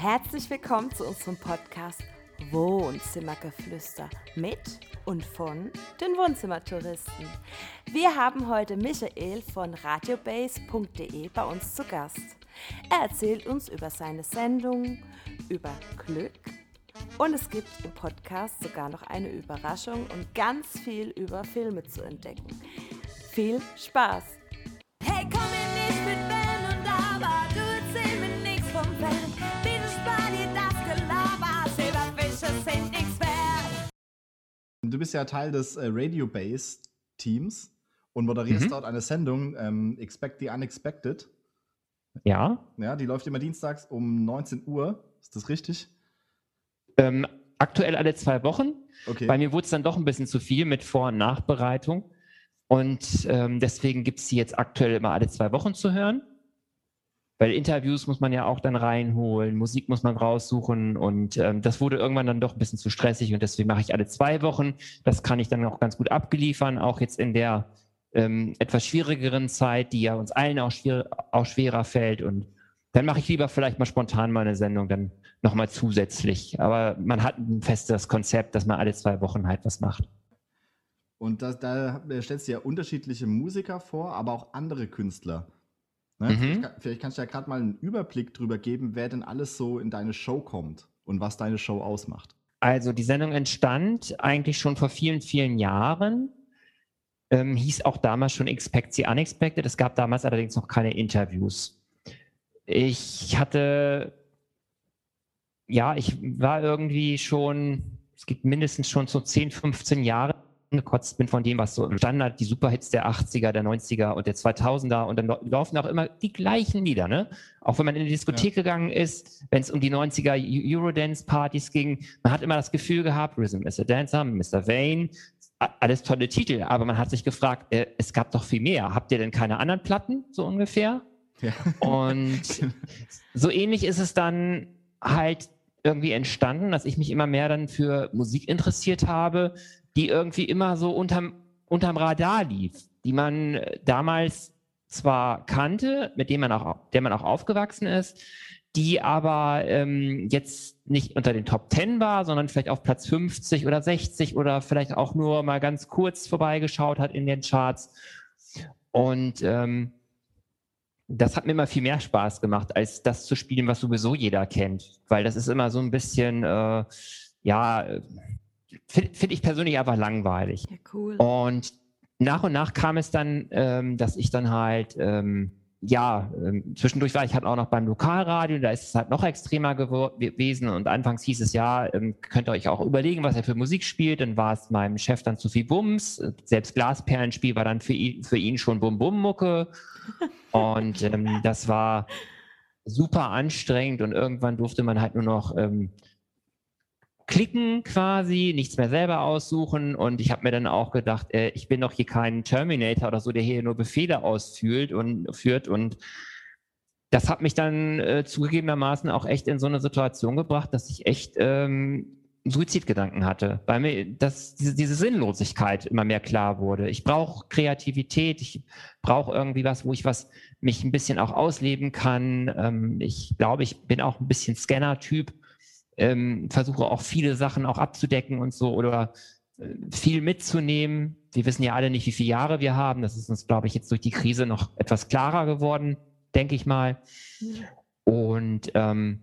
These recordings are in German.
Herzlich willkommen zu unserem Podcast Wohnzimmergeflüster mit und von den Wohnzimmertouristen. Wir haben heute Michael von radiobase.de bei uns zu Gast. Er erzählt uns über seine Sendung, über Glück und es gibt im Podcast sogar noch eine Überraschung und ganz viel über Filme zu entdecken. Viel Spaß! Bist ja Teil des äh, Radio Base Teams und moderierst Mhm. dort eine Sendung ähm, Expect the Unexpected. Ja. Ja, die läuft immer dienstags um 19 Uhr. Ist das richtig? Ähm, aktuell alle zwei Wochen. Okay. Bei mir wurde es dann doch ein bisschen zu viel mit Vor- und Nachbereitung. Und ähm, deswegen gibt es die jetzt aktuell immer alle zwei Wochen zu hören. Weil Interviews muss man ja auch dann reinholen, Musik muss man raussuchen und ähm, das wurde irgendwann dann doch ein bisschen zu stressig und deswegen mache ich alle zwei Wochen. Das kann ich dann auch ganz gut abgeliefern, auch jetzt in der ähm, etwas schwierigeren Zeit, die ja uns allen auch, schwer, auch schwerer fällt. Und dann mache ich lieber vielleicht mal spontan mal eine Sendung dann nochmal zusätzlich. Aber man hat ein festes Konzept, dass man alle zwei Wochen halt was macht. Und das, da äh, stellst du ja unterschiedliche Musiker vor, aber auch andere Künstler. Ne? Mhm. Vielleicht, vielleicht kannst du ja gerade mal einen Überblick drüber geben, wer denn alles so in deine Show kommt und was deine Show ausmacht. Also die Sendung entstand eigentlich schon vor vielen, vielen Jahren. Ähm, hieß auch damals schon Expect the Unexpected. Es gab damals allerdings noch keine Interviews. Ich hatte, ja, ich war irgendwie schon, es gibt mindestens schon so 10, 15 Jahre gekotzt bin von dem, was so im Standard, die Superhits der 80er, der 90er und der 2000er und dann lau- laufen auch immer die gleichen Lieder, ne? Auch wenn man in die Diskothek gegangen ist, wenn es um die 90er Eu- Eurodance-Partys ging, man hat immer das Gefühl gehabt, Rhythm is a Dancer, Mr. Vane, alles tolle Titel, aber man hat sich gefragt, äh, es gab doch viel mehr. Habt ihr denn keine anderen Platten, so ungefähr? Ja. Und so ähnlich ist es dann halt irgendwie entstanden, dass ich mich immer mehr dann für Musik interessiert habe, die irgendwie immer so unterm, unterm Radar lief, die man äh, damals zwar kannte, mit dem man auch, der man auch aufgewachsen ist, die aber ähm, jetzt nicht unter den Top 10 war, sondern vielleicht auf Platz 50 oder 60 oder vielleicht auch nur mal ganz kurz vorbeigeschaut hat in den Charts. Und ähm, das hat mir immer viel mehr Spaß gemacht, als das zu spielen, was sowieso jeder kennt. Weil das ist immer so ein bisschen, äh, ja, finde find ich persönlich einfach langweilig. Ja, cool. Und nach und nach kam es dann, ähm, dass ich dann halt, ähm, ja, ähm, zwischendurch war ich halt auch noch beim Lokalradio, da ist es halt noch extremer gewesen und anfangs hieß es ja, ähm, könnt ihr euch auch überlegen, was er für Musik spielt, dann war es meinem Chef dann zu viel Bums, selbst Glasperlenspiel war dann für ihn, für ihn schon Bum-Bum-Mucke und ähm, das war super anstrengend und irgendwann durfte man halt nur noch ähm, klicken quasi, nichts mehr selber aussuchen. Und ich habe mir dann auch gedacht, äh, ich bin doch hier kein Terminator oder so, der hier nur Befehle ausführt und führt. Und das hat mich dann äh, zugegebenermaßen auch echt in so eine Situation gebracht, dass ich echt ähm, Suizidgedanken hatte, weil mir das, diese, diese Sinnlosigkeit immer mehr klar wurde. Ich brauche Kreativität, ich brauche irgendwie was, wo ich was mich ein bisschen auch ausleben kann. Ähm, ich glaube, ich bin auch ein bisschen Scanner-Typ ähm, versuche auch viele Sachen auch abzudecken und so oder äh, viel mitzunehmen. Wir wissen ja alle nicht, wie viele Jahre wir haben. Das ist uns, glaube ich, jetzt durch die Krise noch etwas klarer geworden, denke ich mal. Und ähm,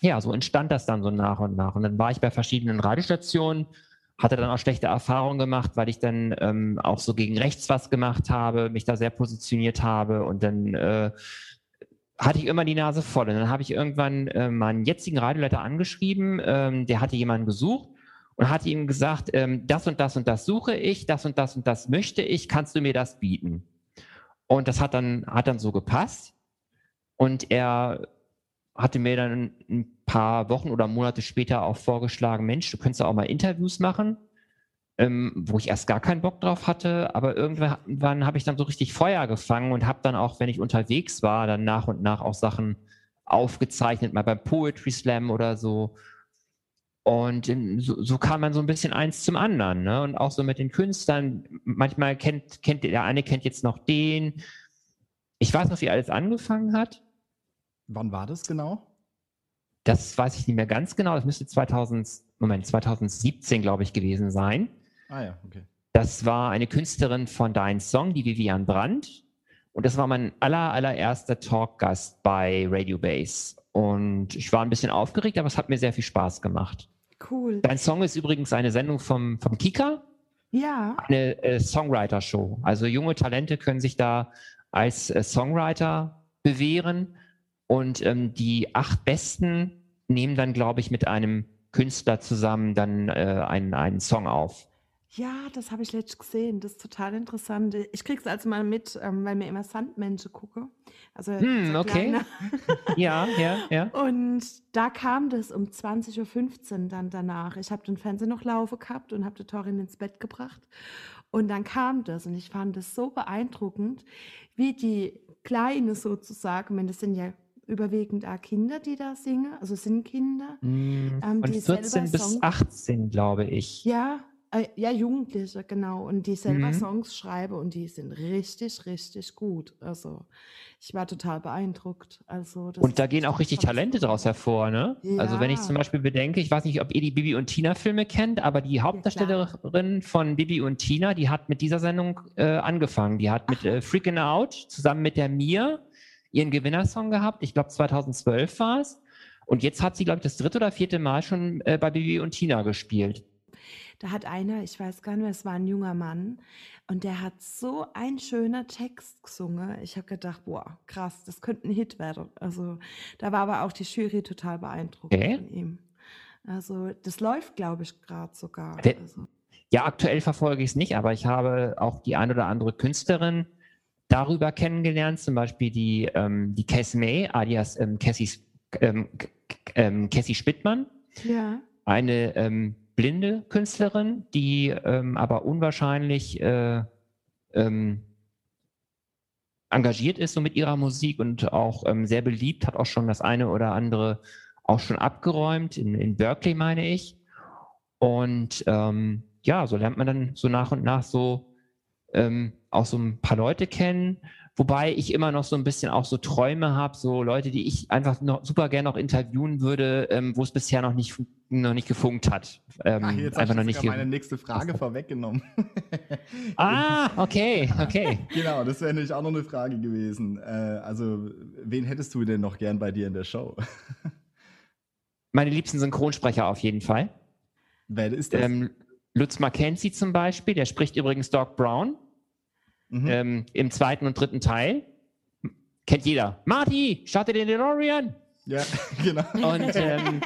ja, so entstand das dann so nach und nach. Und dann war ich bei verschiedenen Radiostationen, hatte dann auch schlechte Erfahrungen gemacht, weil ich dann ähm, auch so gegen rechts was gemacht habe, mich da sehr positioniert habe und dann äh, hatte ich immer die Nase voll. Und dann habe ich irgendwann äh, meinen jetzigen Radioleiter angeschrieben, ähm, der hatte jemanden gesucht und hatte ihm gesagt, ähm, das und das und das suche ich, das und das und das möchte ich, kannst du mir das bieten? Und das hat dann, hat dann so gepasst. Und er hatte mir dann ein paar Wochen oder Monate später auch vorgeschlagen, Mensch, du könntest auch mal Interviews machen, ähm, wo ich erst gar keinen Bock drauf hatte, aber irgendwann habe ich dann so richtig Feuer gefangen und habe dann auch, wenn ich unterwegs war, dann nach und nach auch Sachen aufgezeichnet, mal beim Poetry Slam oder so. Und ähm, so, so kam man so ein bisschen eins zum anderen. Ne? Und auch so mit den Künstlern. Manchmal kennt, kennt der eine kennt jetzt noch den. Ich weiß noch, wie alles angefangen hat. Wann war das genau? das weiß ich nicht mehr ganz genau. Das müsste 2000, Moment, 2017, glaube ich, gewesen sein. Ah ja, okay. Das war eine Künstlerin von Dein Song, die Vivian Brandt. Und das war mein aller, allererster Talkgast bei Radio Base. Und ich war ein bisschen aufgeregt, aber es hat mir sehr viel Spaß gemacht. Cool. Dein Song ist übrigens eine Sendung vom, vom Kika, Ja. eine äh, Songwriter-Show. Also junge Talente können sich da als äh, Songwriter bewähren. Und ähm, die acht Besten nehmen dann, glaube ich, mit einem Künstler zusammen dann äh, einen, einen Song auf. Ja, das habe ich letztens gesehen. Das ist total interessant. Ich krieg's also mal mit, ähm, weil mir immer Sandmenschen gucke. Also Hm, okay. Ja, ja, ja. Und da kam das um 20.15 Uhr dann danach. Ich habe den Fernseher noch laufen gehabt und habe die Torin ins Bett gebracht. Und dann kam das und ich fand das so beeindruckend, wie die Kleine sozusagen, meine, das sind ja überwiegend auch Kinder, die da singen, also es sind Kinder. Mm, Ähm, Von die 14 selber bis Songs- 18, glaube ich. Ja, äh, ja, Jugendliche, genau. Und die selber Mhm. Songs schreiben und die sind richtig, richtig gut. Also ich war total beeindruckt. Also, Und da gehen auch richtig. Talente daraus hervor, ne? Also wenn ich Ja. zum Beispiel bedenke, ich weiß nicht, ob ihr die Bibi und Tina Filme kennt, aber die Hauptdarstellerin von Bibi und Tina, die hat mit dieser Sendung äh, angefangen. Die hat mit äh, Freaking Out zusammen mit der Mia ihren Gewinnersong gehabt. Ich glaube 2012 war es. Und jetzt hat sie, glaube ich, das dritte oder vierte Mal schon äh, bei Bibi und Tina gespielt. Da hat einer, ich weiß gar nicht mehr, es war ein junger Mann und der hat so ein schöner Text gesungen. Ich habe gedacht, boah, krass, das könnte ein Hit werden. Also da war aber auch die Jury total beeindruckt Okay. von ihm. Also das läuft, glaube ich, gerade sogar. Der- Also, Ja, aktuell verfolge ich es nicht, aber ich habe auch die ein oder andere Künstlerin darüber kennengelernt, zum Beispiel die, ähm, die Cass May, alias ähm, Cassie, ähm, ähm, Cassie Spittmann, ja, eine ähm, blinde Künstlerin, die ähm, aber unwahrscheinlich äh, ähm, engagiert ist so mit ihrer Musik und auch ähm, sehr beliebt, hat auch schon das eine oder andere auch schon abgeräumt, in, in Berkeley meine ich. Und ähm, ja, so lernt man dann so nach und nach so ähm, auch so ein paar Leute kennen, wobei ich immer noch so ein bisschen auch so Träume habe, so Leute, die ich einfach noch super gerne noch interviewen würde, ähm, wo es bisher noch nicht, noch nicht gefunkt hat. Ähm, Ach, jetzt einfach noch nicht. meine nächste Frage vorweggenommen. Ah, okay, okay. genau, das wäre nämlich auch noch eine Frage gewesen. Äh, also, wen hättest du denn noch gern bei dir in der Show? Meine liebsten Synchronsprecher auf jeden Fall. Wer ist das? Ähm, Lutz Mackenzie zum Beispiel, der spricht übrigens Doc Brown Mhm. ähm, im zweiten und dritten Teil. Kennt jeder. Marty, starte den DeLorean! Ja, genau. Und ähm,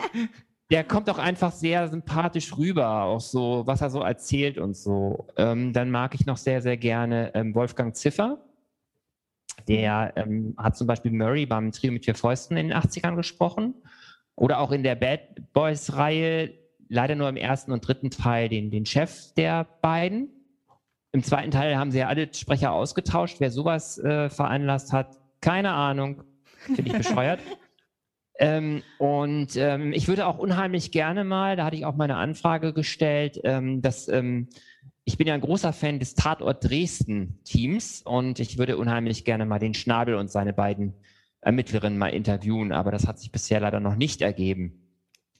der kommt auch einfach sehr sympathisch rüber, auch so, was er so erzählt und so. Ähm, dann mag ich noch sehr, sehr gerne ähm, Wolfgang Ziffer. Der ähm, hat zum Beispiel Murray beim Trio mit vier Fäusten in den 80ern gesprochen. Oder auch in der Bad Boys-Reihe, leider nur im ersten und dritten Teil, den, den Chef der beiden. Im zweiten Teil haben sie ja alle Sprecher ausgetauscht. Wer sowas äh, veranlasst hat, keine Ahnung. Finde ich bescheuert. Ähm, und ähm, ich würde auch unheimlich gerne mal, da hatte ich auch meine Anfrage gestellt, ähm, dass ähm, ich bin ja ein großer Fan des Tatort Dresden Teams und ich würde unheimlich gerne mal den Schnabel und seine beiden Ermittlerinnen mal interviewen, aber das hat sich bisher leider noch nicht ergeben.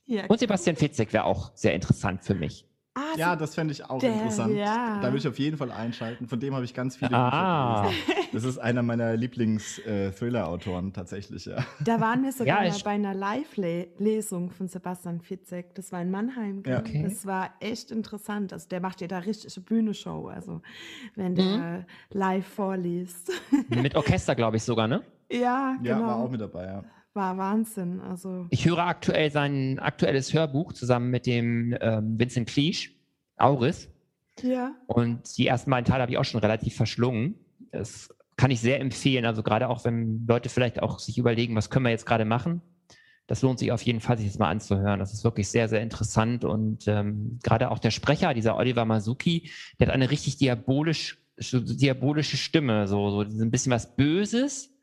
ja. Und Sebastian Fitzek wäre auch sehr interessant für mich. Ah, Ja, so- das fände ich auch Der, interessant. ja. Da will ich auf jeden Fall einschalten. Von dem habe ich ganz viele Ah. Bücher gelesen. Das ist einer meiner Lieblings-Thriller-Autoren tatsächlich, ja. Da waren wir sogar Ja, bei einer Live-Lesung von Sebastian Fitzek. Das war in Mannheim. Ja. Okay. Das war echt interessant. Also der macht ja da richtig eine Bühnenshow, also wenn der Mhm. live vorliest. Mit Orchester, glaube ich sogar, ne? ja, Ja, genau. war auch mit dabei, ja. War Wahnsinn. Also Ich höre aktuell sein aktuelles Hörbuch zusammen mit dem ähm, Vincent Cleach, Auris. ja. Und die ersten beiden Teile habe ich auch schon relativ verschlungen. Das kann ich sehr empfehlen. Also gerade auch, wenn Leute vielleicht auch sich überlegen, was können wir jetzt gerade machen. Das lohnt sich auf jeden Fall, sich das mal anzuhören. Das ist wirklich sehr, sehr interessant. Und ähm, gerade auch der Sprecher, dieser Oliver Masuki, der hat eine richtig diabolisch, diabolische Stimme, so, so ein bisschen was Böses.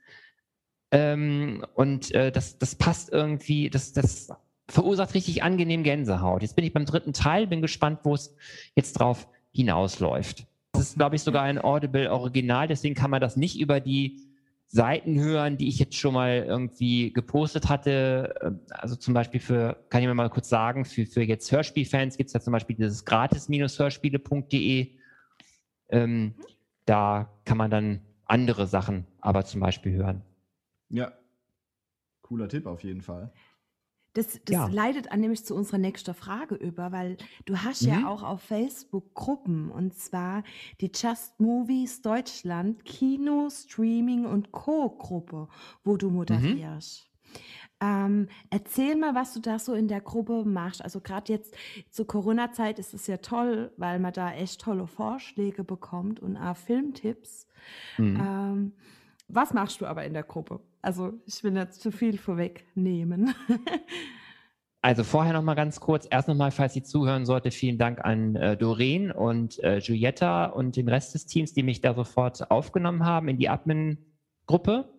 Ähm, und äh, das, das passt irgendwie, das, das verursacht richtig angenehm Gänsehaut. Jetzt bin ich beim dritten Teil, bin gespannt, wo es jetzt drauf hinausläuft. Das ist, glaube ich, sogar ein Audible Original, deswegen kann man das nicht über die Seiten hören, die ich jetzt schon mal irgendwie gepostet hatte. Äh, Also zum Beispiel für, kann ich mir mal kurz sagen, für, für jetzt Hörspielfans gibt es ja zum Beispiel dieses gratis-hörspiele.de. Ähm, da kann man dann andere Sachen aber zum Beispiel hören. Ja. Cooler Tipp auf jeden Fall. Das, das Ja. leitet an nämlich zu unserer nächsten Frage über, weil du hast Mhm. ja auch auf Facebook Gruppen und zwar die Just Movies Deutschland Kino, Streaming und Co-Gruppe, wo Mhm. du moderierst. Ähm, erzähl mal, was du da so in der Gruppe machst. Also gerade jetzt zur Corona-Zeit ist es ja toll, weil man da echt tolle Vorschläge bekommt und auch Filmtipps. Mhm. Ähm, was machst du aber in der Gruppe? Also ich will jetzt zu viel vorwegnehmen. Also vorher noch mal ganz kurz. Erst noch mal, falls Sie zuhören sollte, vielen Dank an äh, Doreen und äh, Giulietta und den Rest des Teams, die mich da sofort aufgenommen haben in die Admin-Gruppe.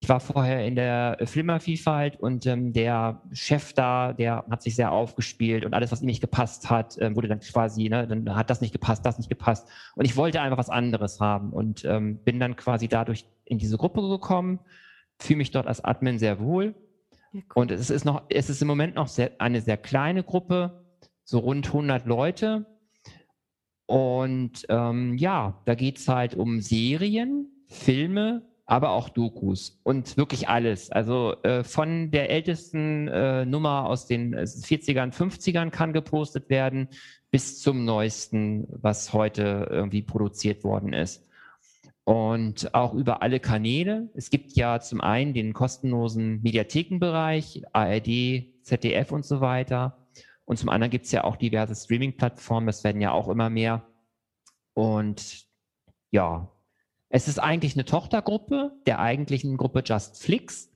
Ich war vorher in der Flimmervielfalt und ähm, der Chef da, der hat sich sehr aufgespielt und alles, was ihm nicht gepasst hat, äh, wurde dann quasi, ne, dann hat das nicht gepasst, das nicht gepasst. Und ich wollte einfach was anderes haben und ähm, bin dann quasi dadurch in diese Gruppe gekommen, fühle mich dort als Admin sehr wohl. Ja, cool. Und es ist noch, es ist im Moment noch sehr, eine sehr kleine Gruppe, so rund 100 Leute. Und ähm, ja, da geht es halt um Serien, Filme, aber auch Dokus und wirklich alles. Also äh, von der ältesten äh, Nummer aus den äh, 40ern, 50ern kann gepostet werden, bis zum neuesten, was heute irgendwie produziert worden ist und auch über alle Kanäle. Es gibt ja zum einen den kostenlosen Mediathekenbereich, ARD, ZDF und so weiter. Und zum anderen gibt es ja auch diverse Streaming-Plattformen, das werden ja auch immer mehr. Und ja, es ist eigentlich eine Tochtergruppe der eigentlichen Gruppe Just Flix.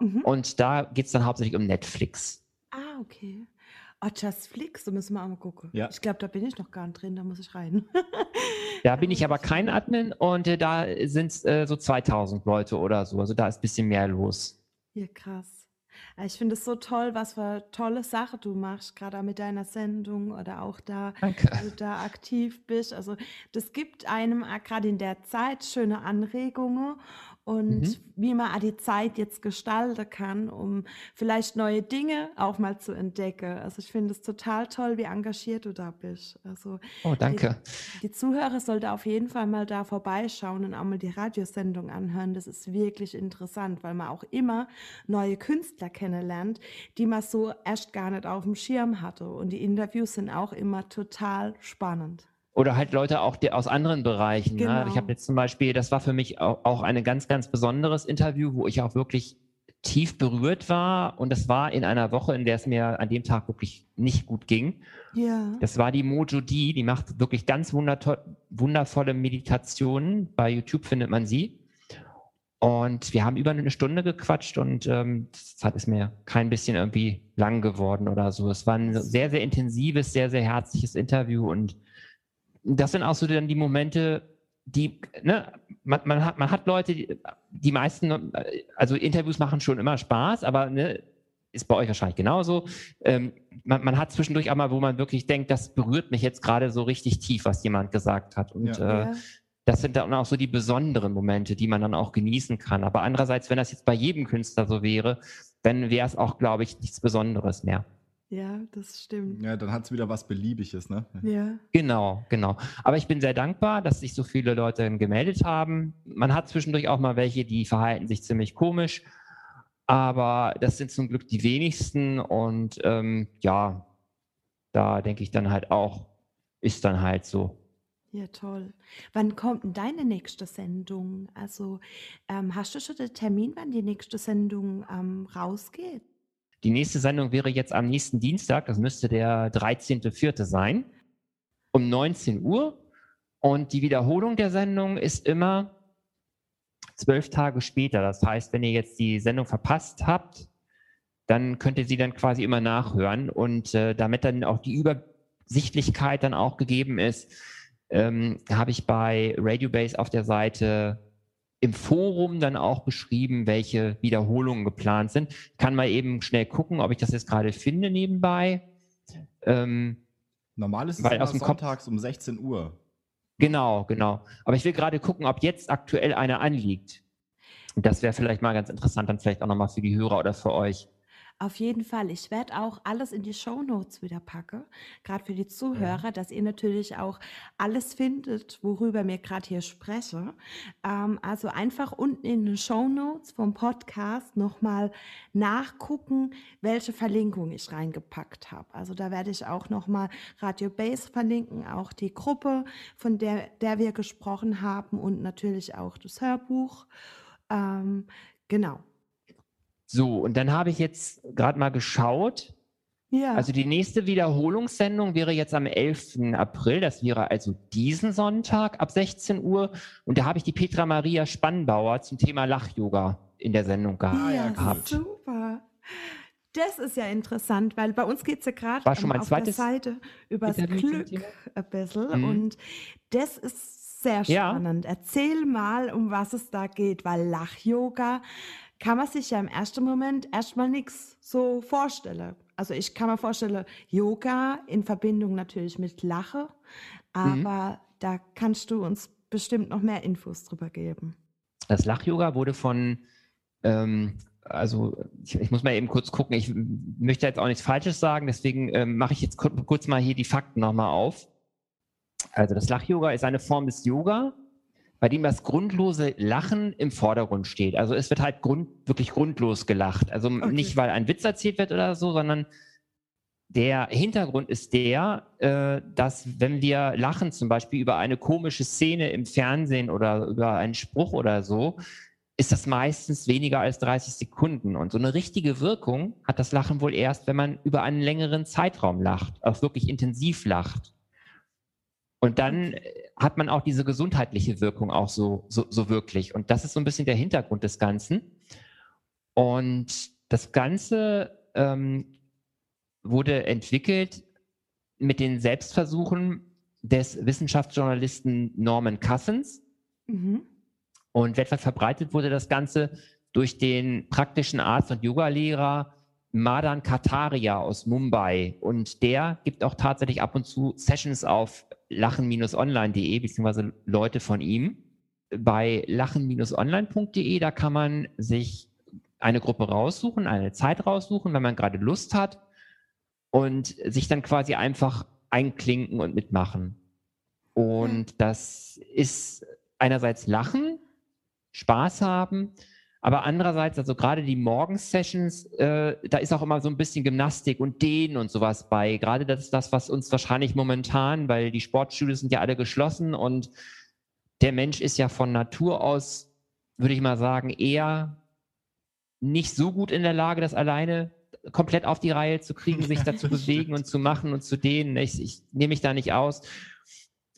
Mhm. Und da geht es dann hauptsächlich um Netflix. Ah, okay. Oh, Just Flix, da müssen wir auch mal gucken. Ja. Ich glaube, da bin ich noch gar nicht drin, da muss ich rein. Da bin ich aber kein Admin und äh, da sind es äh, so 2000 Leute oder so. Also da ist ein bisschen mehr los. Ja, krass. Ja, Ich finde es so toll, was für tolle Sache du machst, gerade mit deiner Sendung oder auch da, Danke. wo du da aktiv bist. Also das gibt einem auch gerade in der Zeit schöne Anregungen und Mhm. wie man auch die Zeit jetzt gestalten kann, um vielleicht neue Dinge auch mal zu entdecken. Also ich finde es total toll, wie engagiert du da bist. Also Oh, danke. Die Zuhörer sollten auf jeden Fall mal da vorbeischauen und auch mal die Radiosendung anhören. Das ist wirklich interessant, weil man auch immer neue Künstler kennenlernt, die man so erst gar nicht auf dem Schirm hatte. Und die Interviews sind auch immer total spannend. Oder halt Leute auch die, aus anderen Bereichen. Ne? Genau. Ich habe jetzt zum Beispiel, das war für mich auch, auch ein ganz, ganz besonderes Interview, wo ich auch wirklich tief berührt war. Und das war in einer Woche, in der es mir an dem Tag wirklich nicht gut ging. Ja. Das war die Mojo D, die macht wirklich ganz wundervolle Meditationen. Bei YouTube findet man sie. Und wir haben über eine Stunde gequatscht und ähm, das hat es mir kein bisschen irgendwie lang geworden oder so. Es war ein sehr, sehr intensives, sehr, sehr herzliches Interview und das sind auch so dann die Momente, die, ne, man, man, hat, man hat Leute, die, die meisten, also Interviews machen schon immer Spaß, aber ne, ist bei euch wahrscheinlich genauso. Ähm, man, man hat zwischendurch auch mal, wo man wirklich denkt, das berührt mich jetzt gerade so richtig tief, was jemand gesagt hat. Und Ja. äh, ja. das sind dann auch so die besonderen Momente, die man dann auch genießen kann. Aber andererseits, wenn das jetzt bei jedem Künstler so wäre, dann wäre es auch, glaube ich, nichts Besonderes mehr. Ja, das stimmt. Ja, dann hat es wieder was Beliebiges, ne? Ja. Genau, genau. Aber ich bin sehr dankbar, dass sich so viele Leute gemeldet haben. Man hat zwischendurch auch mal welche, die verhalten sich ziemlich komisch. Aber das sind zum Glück die wenigsten. Und ähm, ja, da denke ich dann halt auch, ist dann halt so. Ja, toll. Wann kommt denn deine nächste Sendung? Also ähm, hast du schon den Termin, wann die nächste Sendung ähm, rausgeht? Die nächste Sendung wäre jetzt am nächsten Dienstag, das müsste der 13.04. sein, um 19 Uhr. Und die Wiederholung der Sendung ist immer zwölf Tage später. Das heißt, wenn ihr jetzt die Sendung verpasst habt, dann könnt ihr sie dann quasi immer nachhören. Und äh, damit dann auch die Übersichtlichkeit dann auch gegeben ist, ähm, habe ich bei Radio Base auf der Seite im Forum dann auch beschrieben, welche Wiederholungen geplant sind. Ich kann mal eben schnell gucken, ob ich das jetzt gerade finde nebenbei. Ähm, Normal ist es Weil aus dem Kopf- sonntags um 16 Uhr. genau, genau. Aber ich will gerade gucken, ob jetzt aktuell eine anliegt. Das wäre vielleicht mal ganz interessant, dann vielleicht auch nochmal für die Hörer oder für euch. Auf jeden Fall. Ich werde auch alles in die Show Notes wieder packen, gerade für die Zuhörer, dass ihr natürlich auch alles findet, worüber mir gerade hier spreche. Ähm, also einfach unten in den Show Notes vom Podcast nochmal nachgucken, welche Verlinkung ich reingepackt habe. Also da werde ich auch nochmal Radio Base verlinken, auch die Gruppe, von der, der wir gesprochen haben und natürlich auch das Hörbuch. Ähm, genau. So, und dann habe ich jetzt gerade mal geschaut. Ja. Also die nächste Wiederholungssendung wäre jetzt am 11. April. Das wäre also diesen Sonntag ab 16 Uhr. Und da habe ich die Petra Maria Spannbauer zum Thema Lach-Yoga in der Sendung geha ja, gehabt. super. Das ist ja interessant, weil bei uns geht es ja gerade War schon mein auf der Seite übers zum Glück ein bisschen. Mhm. Und das ist sehr Ja. spannend. Erzähl mal, um was es da geht, weil Lach-Yoga kann man sich ja im ersten Moment erstmal nichts so vorstellen. Also ich kann mir vorstellen, Yoga in Verbindung natürlich mit Lache, Mhm. aber da kannst du uns bestimmt noch mehr Infos drüber geben. Das Lach-Yoga wurde von, ähm, also ich, ich muss mal eben kurz gucken, ich möchte jetzt auch nichts Falsches sagen, deswegen ähm, mache ich jetzt kur kurz mal hier die Fakten nochmal auf. Also das Lach-Yoga ist eine Form des Yoga, bei dem das grundlose Lachen im Vordergrund steht. Also es wird halt grund, wirklich grundlos gelacht. Also Okay. nicht, weil ein Witz erzählt wird oder so, sondern der Hintergrund ist der, äh, dass wenn wir lachen, zum Beispiel über eine komische Szene im Fernsehen oder über einen Spruch oder so, ist das meistens weniger als 30 Sekunden. Und so eine richtige Wirkung hat das Lachen wohl erst, wenn man über einen längeren Zeitraum lacht, auch wirklich intensiv lacht. Und dann hat man auch diese gesundheitliche Wirkung auch so, so, so wirklich. Und das ist so ein bisschen der Hintergrund des Ganzen. Und das Ganze ähm, wurde entwickelt mit den Selbstversuchen des Wissenschaftsjournalisten Norman Cousins. Mhm. Und weltweit verbreitet wurde das Ganze durch den praktischen Arzt und Yogalehrer Madan Kataria aus Mumbai. Und der gibt auch tatsächlich ab und zu Sessions auf lachen-online.de, beziehungsweise Leute von ihm. Bei lachen-online.de, da kann man sich eine Gruppe raussuchen, eine Zeit raussuchen, wenn man gerade Lust hat und sich dann quasi einfach einklinken und mitmachen. Und das ist einerseits Lachen, Spaß haben, aber andererseits, also gerade die Morgensessions, äh, da ist auch immer so ein bisschen Gymnastik und Dehnen und sowas bei. Gerade das ist das, was uns wahrscheinlich momentan, weil die Sportstudios sind ja alle geschlossen und der Mensch ist ja von Natur aus, würde ich mal sagen, eher nicht so gut in der Lage, das alleine komplett auf die Reihe zu kriegen, sich da zu bewegen und zu machen und zu dehnen. Ich, ich nehme mich da nicht aus.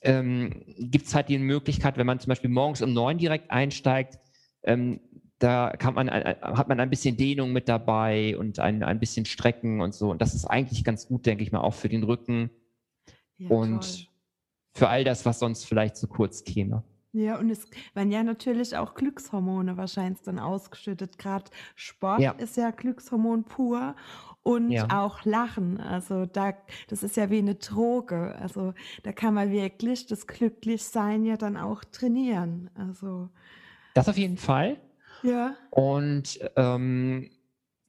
Ähm, Gibt es halt die Möglichkeit, wenn man zum Beispiel morgens um neun direkt einsteigt, ähm, da kann man, ein- hat man ein bisschen Dehnung mit dabei und ein, ein bisschen Strecken und so. Und das ist eigentlich ganz gut, denke ich mal, auch für den Rücken Ja, und toll. für all das, was sonst vielleicht zu kurz käme. Ja, und es werden ja natürlich auch Glückshormone wahrscheinlich dann ausgeschüttet. Gerade Sport Ja. ist ja Glückshormon pur und Ja. auch Lachen. Also da, das ist ja wie eine Droge. Also da kann man wirklich das Glücklichsein ja dann auch trainieren. Also Das auf jeden Fall. Ja. Und ähm,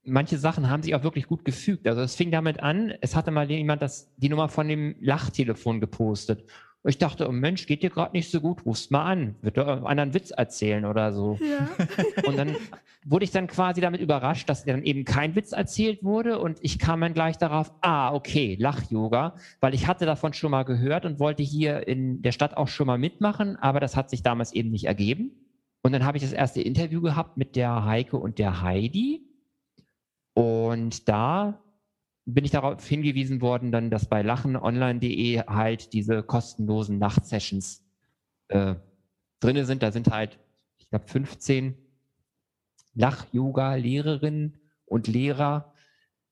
manche Sachen haben sich auch wirklich gut gefügt. Also es fing damit an, es hatte mal jemand das, die Nummer von dem Lachtelefon gepostet. Und ich dachte, oh Mensch, geht dir gerade nicht so gut, rufst mal an. Wird einer einen Witz erzählen oder so. Ja. Und dann wurde ich dann quasi damit überrascht, dass dann eben kein Witz erzählt wurde. Und ich kam dann gleich darauf, ah, okay, Lach-Yoga, weil ich hatte davon schon mal gehört und wollte hier in der Stadt auch schon mal mitmachen, aber das hat sich damals eben nicht ergeben. Und dann habe ich das erste Interview gehabt mit der Heike und der Heidi. Und da bin ich darauf hingewiesen worden, dann, dass bei lachenonline.de halt diese kostenlosen Nachtsessions äh, drin sind. Da sind halt, ich glaube, 15 Lach-Yoga-Lehrerinnen und Lehrer,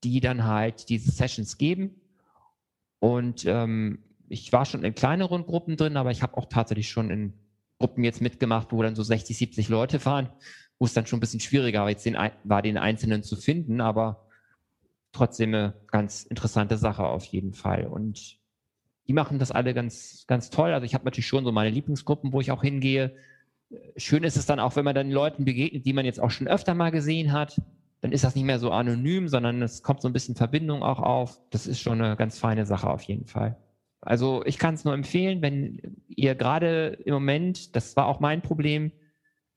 die dann halt diese Sessions geben. Und ähm, ich war schon in kleineren Gruppen drin, aber ich habe auch tatsächlich schon in Gruppen jetzt mitgemacht, wo dann so 60, 70 Leute waren, wo es dann schon ein bisschen schwieriger war, jetzt den, war, den Einzelnen zu finden, aber trotzdem eine ganz interessante Sache auf jeden Fall. Und die machen das alle ganz, ganz toll. Also ich habe natürlich schon so meine Lieblingsgruppen, wo ich auch hingehe. schön ist es dann auch, wenn man dann Leuten begegnet, die man jetzt auch schon öfter mal gesehen hat. Dann ist das nicht mehr so anonym, sondern es kommt so ein bisschen Verbindung auch auf. Das ist schon eine ganz feine Sache auf jeden Fall. Also ich kann es nur empfehlen, wenn ihr gerade im Moment, das war auch mein Problem,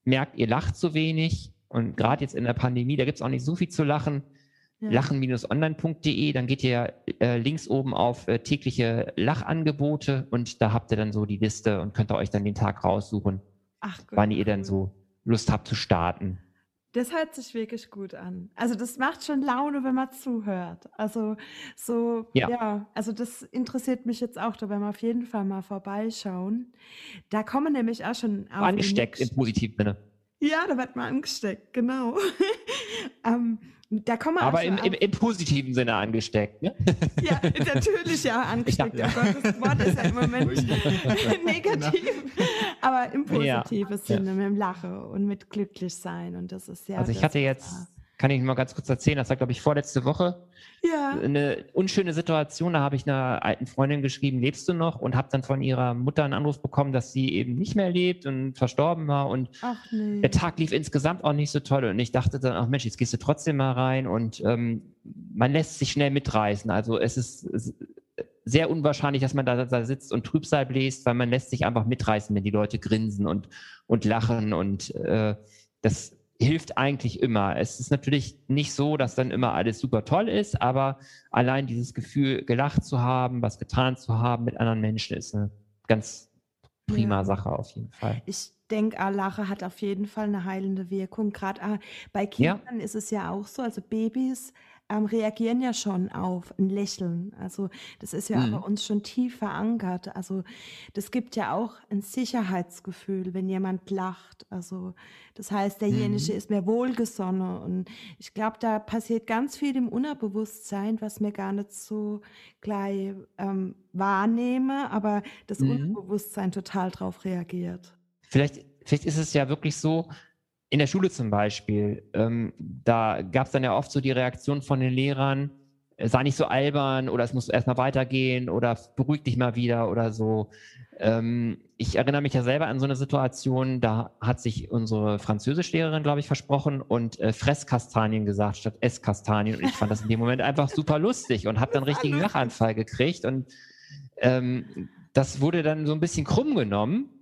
merkt, ihr lacht zu wenig und gerade jetzt in der Pandemie, da gibt es auch nicht so viel zu lachen. Ja. Lachen-online.de, dann geht ihr äh, links oben auf äh, tägliche Lachangebote und da habt ihr dann so die Liste und könnt ihr euch dann den Tag raussuchen, Ach Gott, wann ihr dann cool. so Lust habt zu starten. Das hört sich wirklich gut an. Also das macht schon Laune, wenn man zuhört. Also so, ja, Ja. also das interessiert mich jetzt auch, da werden wir auf jeden Fall mal vorbeischauen. Da kommen nämlich auch schon auf Angesteckt im nächste- positiven Sinne. Ja, da wird man angesteckt, genau. ähm, da kommen wir auch Aber im, im, im positiven Sinne angesteckt. Ne? ja, natürlich ja angesteckt. Ja. Oh Gott, das Wort ist ja im Moment negativ, aber im Ja. positiven Sinne, mit dem Lachen und mit glücklich sein und das ist ja also ich hatte jetzt, da- kann ich mal ganz kurz erzählen, das war glaube ich vorletzte Woche, ja, eine unschöne Situation. Da habe ich einer alten Freundin geschrieben, lebst du noch? Und habe dann von ihrer Mutter einen Anruf bekommen, dass sie eben nicht mehr lebt und verstorben war. Und nee. der Tag lief insgesamt auch nicht so toll. Und ich dachte dann, ach Mensch, jetzt gehst du trotzdem mal rein. Und ähm, man lässt sich schnell mitreißen. Also es ist, es ist sehr unwahrscheinlich, dass man da, da sitzt und Trübsal bläst, weil man lässt sich einfach mitreißen, wenn die Leute grinsen und, und lachen. Und äh, das hilft eigentlich immer. Es ist natürlich nicht so, dass dann immer alles super toll ist, aber allein dieses Gefühl, gelacht zu haben, was getan zu haben mit anderen Menschen, ist eine ganz prima Ja. Sache auf jeden Fall. Ich denke, ah, Lache hat auf jeden Fall eine heilende Wirkung. Gerade ah, bei Ja. Kindern ist es ja auch so, also Babys ähm, reagieren ja schon auf ein Lächeln. Also das ist ja Mhm. bei uns schon tief verankert. Also das gibt ja auch ein Sicherheitsgefühl, wenn jemand lacht. Also das heißt, derjenige Mhm. ist mir wohlgesonnen. Und ich glaube, da passiert ganz viel im Unterbewusstsein, was mir gar nicht so gleich ähm, wahrnehme, aber das Mhm. Unterbewusstsein total drauf reagiert. Vielleicht, vielleicht ist es ja wirklich so, in der Schule zum Beispiel, ähm, da gab es dann ja oft so die Reaktion von den Lehrern, äh, sei nicht so albern oder es muss erstmal weitergehen oder beruhig dich mal wieder oder so. Ähm, ich erinnere mich ja selber an so eine Situation, da hat sich unsere Französischlehrerin, glaube ich, versprochen und äh, Fresskastanien gesagt statt Esskastanien. Und ich fand das in dem Moment einfach super lustig und habe dann richtigen. Lachanfall gekriegt. Und ähm, das wurde dann so ein bisschen krumm genommen.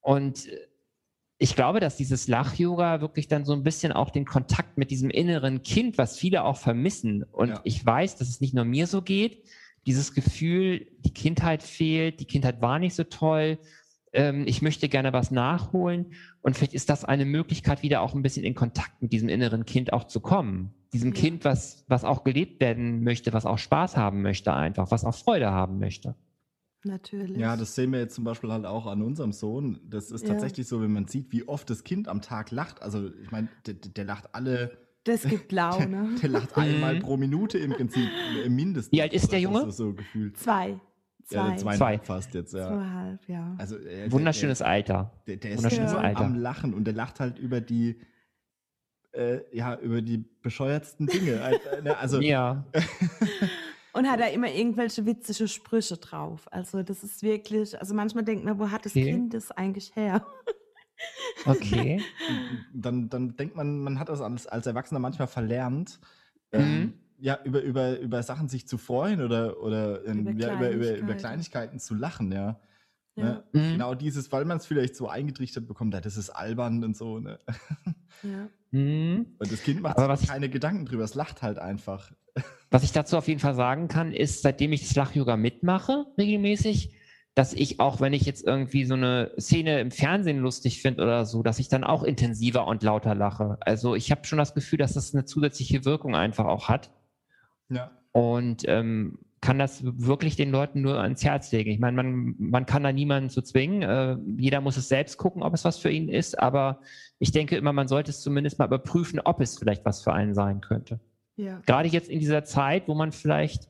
Und äh, ich glaube, dass dieses Lach-Yoga wirklich dann so ein bisschen auch den Kontakt mit diesem inneren Kind, was viele auch vermissen. Und Ja. ich weiß, dass es nicht nur mir so geht. Dieses Gefühl, die Kindheit fehlt, die Kindheit war nicht so toll. Ähm, ich möchte gerne was nachholen. Und vielleicht ist das eine Möglichkeit, wieder auch ein bisschen in Kontakt mit diesem inneren Kind auch zu kommen. Diesem Ja. Kind, was, was auch gelebt werden möchte, was auch Spaß haben möchte, einfach, was auch Freude haben möchte. Natürlich. Ja, das sehen wir jetzt zum Beispiel halt auch an unserem Sohn. Das ist Ja. tatsächlich so, wenn man sieht, wie oft das Kind am Tag lacht. Also, ich meine, der, der lacht alle, Das gibt der, Laune. der lacht einmal Mhm. pro Minute im Prinzip, im Mindestens. Wie alt ist der Junge? So, so gefühlt. Zwei. Ja, Zwei. zweieinhalb fast jetzt, ja. Zweieinhalb, ja. Also, äh, der- Wunderschönes Alter. Der, der ist Wunderschönes Alter. am Lachen und der lacht halt über die, äh, ja, über die bescheuertsten Dinge. Äh, ne, also, Ja. Und hat da immer irgendwelche witzige Sprüche drauf. Also das ist wirklich, also manchmal denkt man, wo hat das Okay. Kind das eigentlich her? Okay. dann, dann denkt man, man hat das als, als Erwachsener manchmal verlernt, ähm, Mhm. ja, über, über, über Sachen sich zu freuen oder, oder ähm, Über ja, über, über, über Kleinigkeiten. Kleinigkeiten zu lachen, ja. Ja. Ne? Mhm. Genau dieses, weil man es vielleicht so eingetrichtert bekommt, das ist albern und so. Ne? Ja. Mhm. Und das Kind macht sich was ich- keine Gedanken drüber, es lacht halt einfach. Was ich dazu auf jeden Fall sagen kann, ist, seitdem ich das Lach-Yoga mitmache, regelmäßig, dass ich auch, wenn ich jetzt irgendwie so eine Szene im Fernsehen lustig finde oder so, dass ich dann auch intensiver und lauter lache. Also ich habe schon das Gefühl, dass das eine zusätzliche Wirkung einfach auch hat Ja. und ähm, kann das wirklich den Leuten nur ans Herz legen. Ich meine, man, man kann da niemanden zu zwingen. Äh, jeder muss es selbst gucken, ob es was für ihn ist. Aber ich denke immer, man sollte es zumindest mal überprüfen, ob es vielleicht was für einen sein könnte ja. gerade jetzt in dieser Zeit, wo man vielleicht,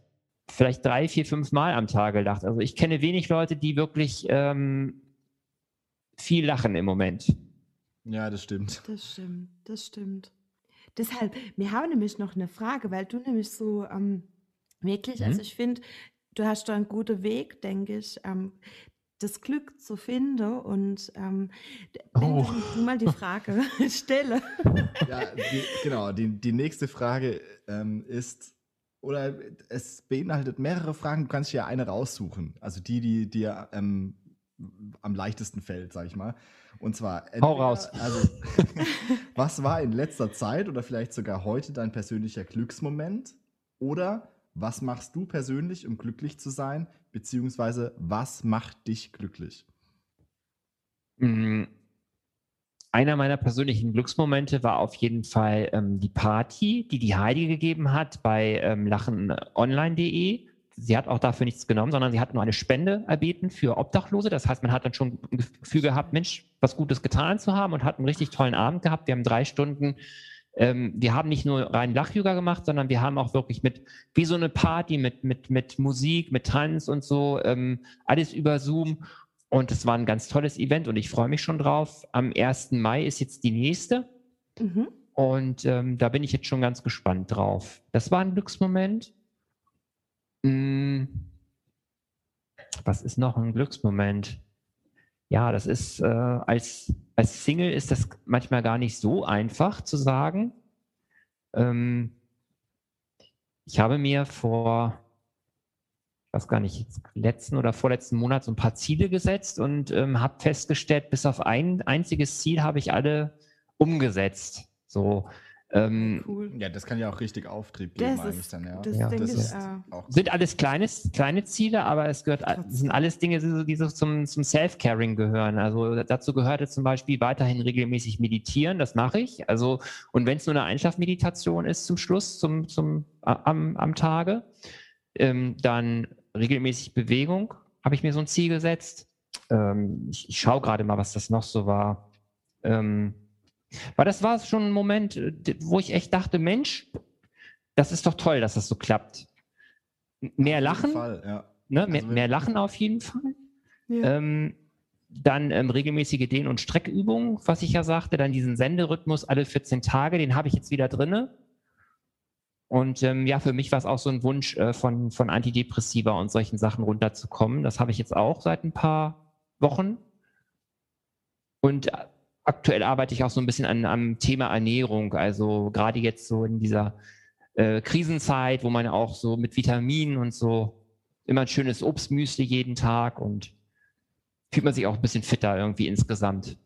vielleicht drei, vier, fünf Mal am Tage lacht. Also ich kenne wenig Leute, die wirklich ähm, viel lachen im Moment. ja, das stimmt. Das stimmt, das stimmt. Deshalb, wir haben nämlich noch eine Frage, weil du nämlich so ähm, wirklich, Mhm. also ich finde, du hast da einen guten Weg, denke ich. Ähm, das Glück zu finden. Und ähm, wenn Oh. du mal die Frage stelle. Ja, die, genau. Die, die nächste Frage ähm, ist, oder es beinhaltet mehrere Fragen. Du kannst dir ja eine raussuchen. Also die, die dir ähm, am leichtesten fällt, sag ich mal. Und zwar, Hau raus. Also, was war in letzter Zeit oder vielleicht sogar heute dein persönlicher Glücksmoment? Oder was machst du persönlich, um glücklich zu sein? Beziehungsweise, was macht dich glücklich? Mm, Einer meiner persönlichen Glücksmomente war auf jeden Fall ähm, die Party, die die Heidi gegeben hat bei ähm, lachenonline.de. Sie hat auch dafür nichts genommen, sondern sie hat nur eine Spende erbeten für Obdachlose. Das heißt, man hat dann schon ein Gefühl gehabt, Mensch, was Gutes getan zu haben und hat einen richtig tollen Abend gehabt. Wir haben drei Stunden, ähm, wir haben nicht nur rein Lach-Yoga gemacht, sondern wir haben auch wirklich mit, wie so eine Party mit, mit, mit Musik, mit Tanz und so, ähm, alles über Zoom. Und es war ein ganz tolles Event und ich freue mich schon drauf. Am 1. Mai ist jetzt die nächste. Mhm. Und ähm, da bin ich jetzt schon ganz gespannt drauf. Das war ein Glücksmoment. Mm, was ist noch ein Glücksmoment? Ja, das ist äh, als, als Single ist das manchmal gar nicht so einfach zu sagen. Ähm, ich habe mir vor, ich weiß gar nicht, letzten oder vorletzten Monat so ein paar Ziele gesetzt und ähm, habe festgestellt, bis auf ein einziges Ziel habe ich alle umgesetzt. So ähm, Cool. Ja, das kann ja auch richtig Auftrieb geben Das eigentlich ist, dann, ja. das Ja. Das ist auch. auch sind alles kleines, kleine Ziele, aber es gehört, sind alles Dinge, die so, die so zum, zum Self-Caring gehören. Also dazu gehörte zum Beispiel weiterhin regelmäßig meditieren, das mache ich. Also, und wenn es nur eine Einschlafmeditation ist zum Schluss, zum, zum, am, am Tage, ähm, dann regelmäßig Bewegung, habe ich mir so ein Ziel gesetzt. Ähm, ich ich schaue gerade mal, was das noch so war. Ähm, weil das war schon ein Moment, äh, wo ich echt dachte, Mensch, das ist doch toll, dass das so klappt. Mehr auf jeden Lachen, Fall, ja. ne? mehr, Also wenn- mehr Lachen auf jeden Fall. Ja. Ähm, dann ähm, regelmäßige Dehn- und Streckübungen, was ich ja sagte, dann diesen Senderhythmus alle 14 Tage, den habe ich jetzt wieder drinne. Und ähm, ja, für mich war es auch so ein Wunsch, äh, von, von Antidepressiva und solchen Sachen runterzukommen. Das habe ich jetzt auch seit ein paar Wochen. Und äh, aktuell arbeite ich auch so ein bisschen an, am Thema Ernährung. Also gerade jetzt so in dieser äh, Krisenzeit, wo man auch so mit Vitaminen und so immer ein schönes Obstmüsli jeden Tag und fühlt man sich auch ein bisschen fitter irgendwie insgesamt.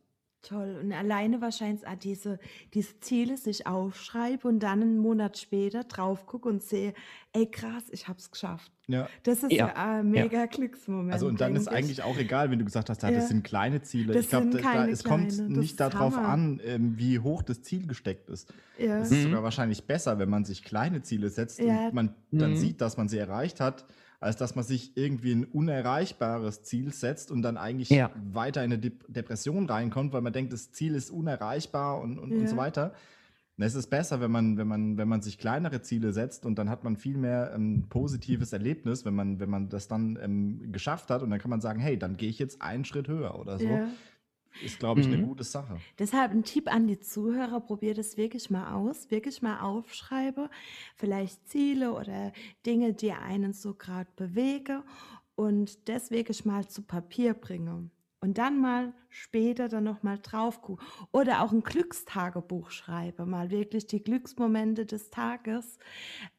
Toll. Und alleine wahrscheinlich auch diese, diese Ziele sich aufschreibe und dann einen Monat später drauf gucke und sehe, ey krass, ich hab's geschafft. ja. Das ist ja, Ja. ein mega Glücksmoment. Also und dann ist ich. eigentlich auch egal, wenn du gesagt hast, ja, Ja. das sind kleine Ziele. Das ich glaube, sind da, es kommt kleine, das nicht darauf Hammer. an, ähm, wie hoch das Ziel gesteckt ist. Ja. Es ist Mhm. sogar wahrscheinlich besser, wenn man sich kleine Ziele setzt Ja. und man dann Mhm. sieht, dass man sie erreicht hat, als dass man sich irgendwie ein unerreichbares Ziel setzt und dann eigentlich Ja. weiter in eine Dep Depression reinkommt, weil man denkt, das Ziel ist unerreichbar und, und, und so Ja. weiter. Und es ist besser, wenn man, wenn, man, wenn man sich kleinere Ziele setzt und dann hat man viel mehr ähm, positives Erlebnis, wenn man, wenn man das dann ähm, geschafft hat und dann kann man sagen, hey, dann gehe ich jetzt einen Schritt höher oder so. Ja. Ist, glaube ich, eine Mhm. gute Sache. Deshalb ein Tipp an die Zuhörer, probiert es wirklich mal aus, wirklich mal aufschreibe, vielleicht Ziele oder Dinge, die einen so gerade bewegen und das wirklich mal zu Papier bringe. Und dann mal später dann nochmal drauf gucke. Oder auch ein Glückstagebuch schreibe, mal wirklich die Glücksmomente des Tages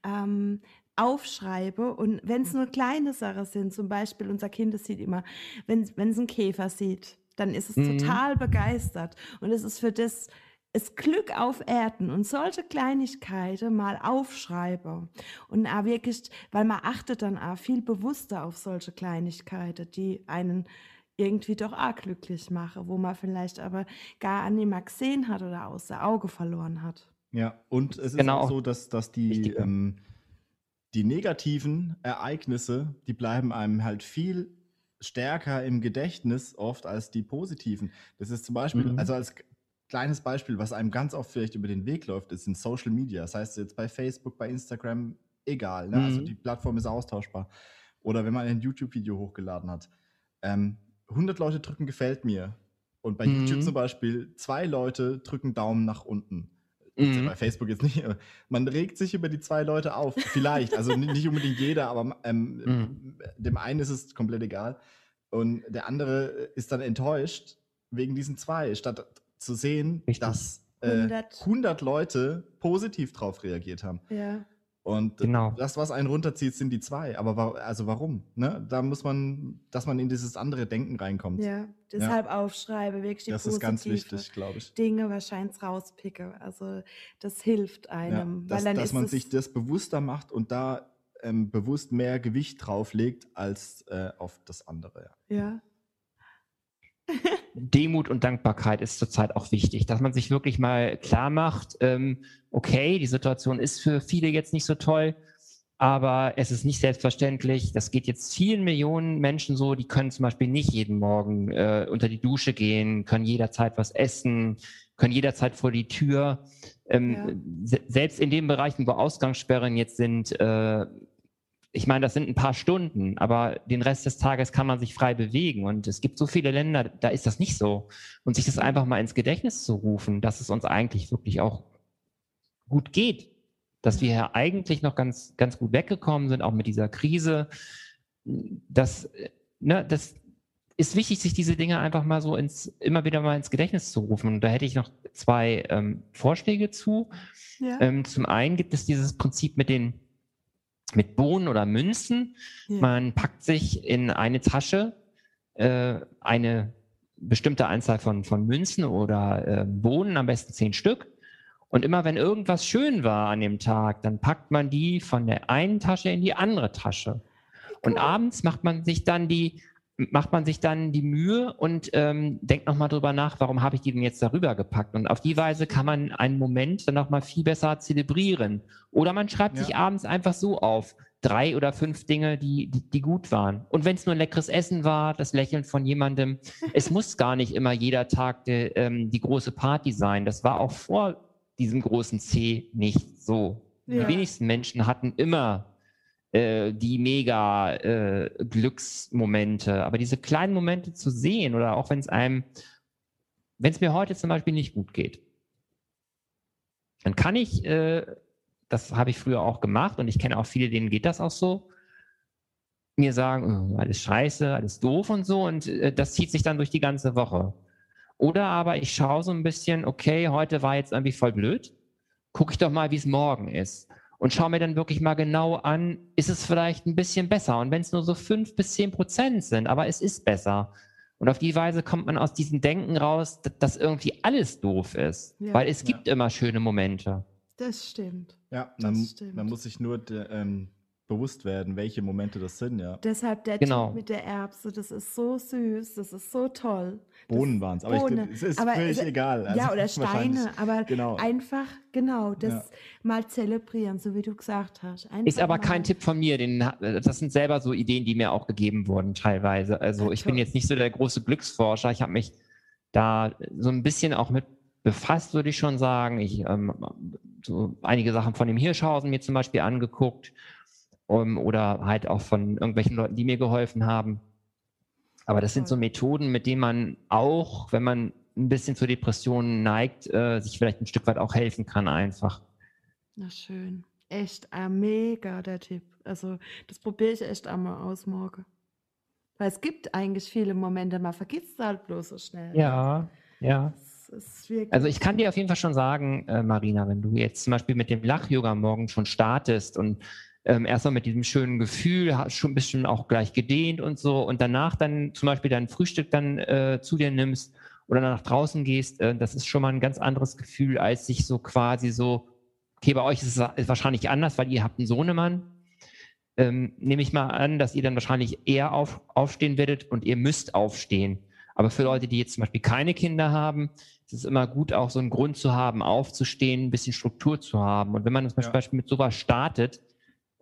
ähm, aufschreibe. Und wenn es nur kleine Sachen sind, zum Beispiel unser Kind das sieht immer, wenn es einen Käfer sieht, dann ist es Mhm. total begeistert. Und es ist für das es Glück auf Erden und solche Kleinigkeiten mal aufschreibe und auch wirklich, weil man achtet dann auch viel bewusster auf solche Kleinigkeiten, die einen irgendwie doch auch glücklich machen, wo man vielleicht aber gar nicht mehr gesehen hat oder außer Auge verloren hat. Ja, und es ist Genau. auch so, dass, dass die, ähm, die negativen Ereignisse, die bleiben einem halt viel stärker im Gedächtnis oft als die positiven. Das ist zum Beispiel, Mhm. also als kleines Beispiel, was einem ganz oft vielleicht über den Weg läuft, ist in Social Media. Das heißt jetzt bei Facebook, bei Instagram, egal. Ne? Also Mhm. die Plattform ist austauschbar. Oder wenn man ein YouTube-Video hochgeladen hat. Ähm, 100 Leute drücken gefällt mir. Und bei Mhm. YouTube zum Beispiel, zwei Leute drücken Daumen nach unten. Mhm. Bei Facebook jetzt nicht. Man regt sich über die zwei Leute auf. Vielleicht. Also ni- nicht unbedingt jeder, aber ähm, Mhm. dem einen ist es komplett egal. Und der andere ist dann enttäuscht wegen diesen zwei, statt zu sehen, Richtig. dass äh, 100. 100 Leute positiv drauf reagiert haben. Ja. Und Genau. das, was einen runterzieht, sind die zwei. Aber wa also warum? Ne? Da muss man, dass man in dieses andere Denken reinkommt. Ja, deshalb aufschreibe, wirklich die das ist ganz positive wichtig, glaube ich. Dinge wahrscheinlich rauspicke. Also das hilft Ja, einem. dass weil dann dass ist man sich das bewusster macht und da ähm, bewusst mehr Gewicht drauflegt als äh, auf das andere. Ja. Ja, Demut und Dankbarkeit ist zurzeit auch wichtig, dass man sich wirklich mal klar macht, ähm, okay, die Situation ist für viele jetzt nicht so toll, aber es ist nicht selbstverständlich. Das geht jetzt vielen Millionen Menschen so, die können zum Beispiel nicht jeden Morgen äh, unter die Dusche gehen, können jederzeit was essen, können jederzeit vor die Tür. Ähm, Ja. se selbst in den Bereichen, wo Ausgangssperren jetzt sind, äh, ich meine, das sind ein paar Stunden, aber den Rest des Tages kann man sich frei bewegen. Und es gibt so viele Länder, da ist das nicht so. Und sich das einfach mal ins Gedächtnis zu rufen, dass es uns eigentlich wirklich auch gut geht. Dass wir ja eigentlich noch ganz, ganz gut weggekommen sind, auch mit dieser Krise. Das, ne, das ist wichtig, sich diese Dinge einfach mal so ins, immer wieder mal ins Gedächtnis zu rufen. Und da hätte ich noch zwei ähm, Vorschläge zu. ja, Ähm, zum einen gibt es dieses Prinzip mit den mit Bohnen oder Münzen. ja. Man packt sich in eine Tasche äh, eine bestimmte Anzahl von, von Münzen oder äh, Bohnen, am besten zehn Stück. Und immer wenn irgendwas schön war an dem Tag, dann packt man die von der einen Tasche in die andere Tasche. Und abends macht man sich dann die macht man sich dann die Mühe und ähm, denkt nochmal drüber nach, warum habe ich die denn jetzt darüber gepackt? Und auf die Weise kann man einen Moment dann nochmal viel besser zelebrieren. Oder man schreibt Ja. sich abends einfach so auf, drei oder fünf Dinge, die, die, die gut waren. Und wenn es nur ein leckeres Essen war, das Lächeln von jemandem, es muss gar nicht immer jeder Tag de, ähm, die große Party sein. Das war auch vor diesem großen C nicht so. Ja. Die wenigsten Menschen hatten immer äh, die mega äh, Glücksmomente. Aber diese kleinen Momente zu sehen oder auch wenn es einem, wenn es mir heute zum Beispiel nicht gut geht, dann kann ich, äh, das habe ich früher auch gemacht und ich kenne auch viele, denen geht das auch so, mir sagen, oh, alles scheiße, alles doof und so und äh, das zieht sich dann durch die ganze Woche. Oder aber ich schaue so ein bisschen, okay, heute war jetzt irgendwie voll blöd, gucke ich doch mal, wie es morgen ist und schaue mir dann wirklich mal genau an, ist es vielleicht ein bisschen besser und wenn es nur so fünf bis zehn Prozent sind, aber es ist besser. Und auf die Weise kommt man aus diesem Denken raus, dass irgendwie alles doof ist, Ja. weil es Ja. gibt immer schöne Momente. Das stimmt. Ja, Das man, stimmt. man muss sich nur de, ähm, bewusst werden, welche Momente das sind, ja. Deshalb der Genau. Typ mit der Erbse, das ist so süß, das ist so toll. Bohnen waren es, aber ich, es ist Aber völlig es- egal. Also ja, oder Steine, aber Genau. einfach, genau, das Ja. mal zelebrieren, so wie du gesagt hast. Einfach Ist aber mal. kein Tipp von mir, den, das sind selber so Ideen, die mir auch gegeben wurden teilweise. Also Ja, ich bin jetzt nicht so der große Glücksforscher. Ich habe mich da so ein bisschen auch mit befasst, würde ich schon sagen. Ich ähm, so einige Sachen von dem Hirschhausen mir zum Beispiel angeguckt um, oder halt auch von irgendwelchen Leuten, die mir geholfen haben. Aber das sind so. Methoden, mit denen man auch, wenn man ein bisschen zu Depressionen neigt, äh, sich vielleicht ein Stück weit auch helfen kann einfach. Na schön. Echt äh, mega der Tipp. Also das probiere ich echt einmal aus morgen. Weil es gibt eigentlich viele Momente, man vergisst es halt bloß so schnell. Ja, ja. Also ich kann dir auf jeden Fall schon sagen, äh, Marina, wenn du jetzt zum Beispiel mit dem Lach-Yoga morgen schon startest und ähm, erstmal mit diesem schönen Gefühl, hast schon ein bisschen auch gleich gedehnt und so und danach dann zum Beispiel dein Frühstück dann äh, zu dir nimmst oder nach draußen gehst, äh, das ist schon mal ein ganz anderes Gefühl, als sich so quasi so, okay, bei euch ist es wahrscheinlich anders, weil ihr habt einen Sohnemann. Ähm, nehme ich mal an, dass ihr dann wahrscheinlich eher auf, aufstehen werdet und ihr müsst aufstehen. Aber für Leute, die jetzt zum Beispiel keine Kinder haben, ist es immer gut, auch so einen Grund zu haben, aufzustehen, ein bisschen Struktur zu haben. Und wenn man zum Ja. Beispiel mit sowas startet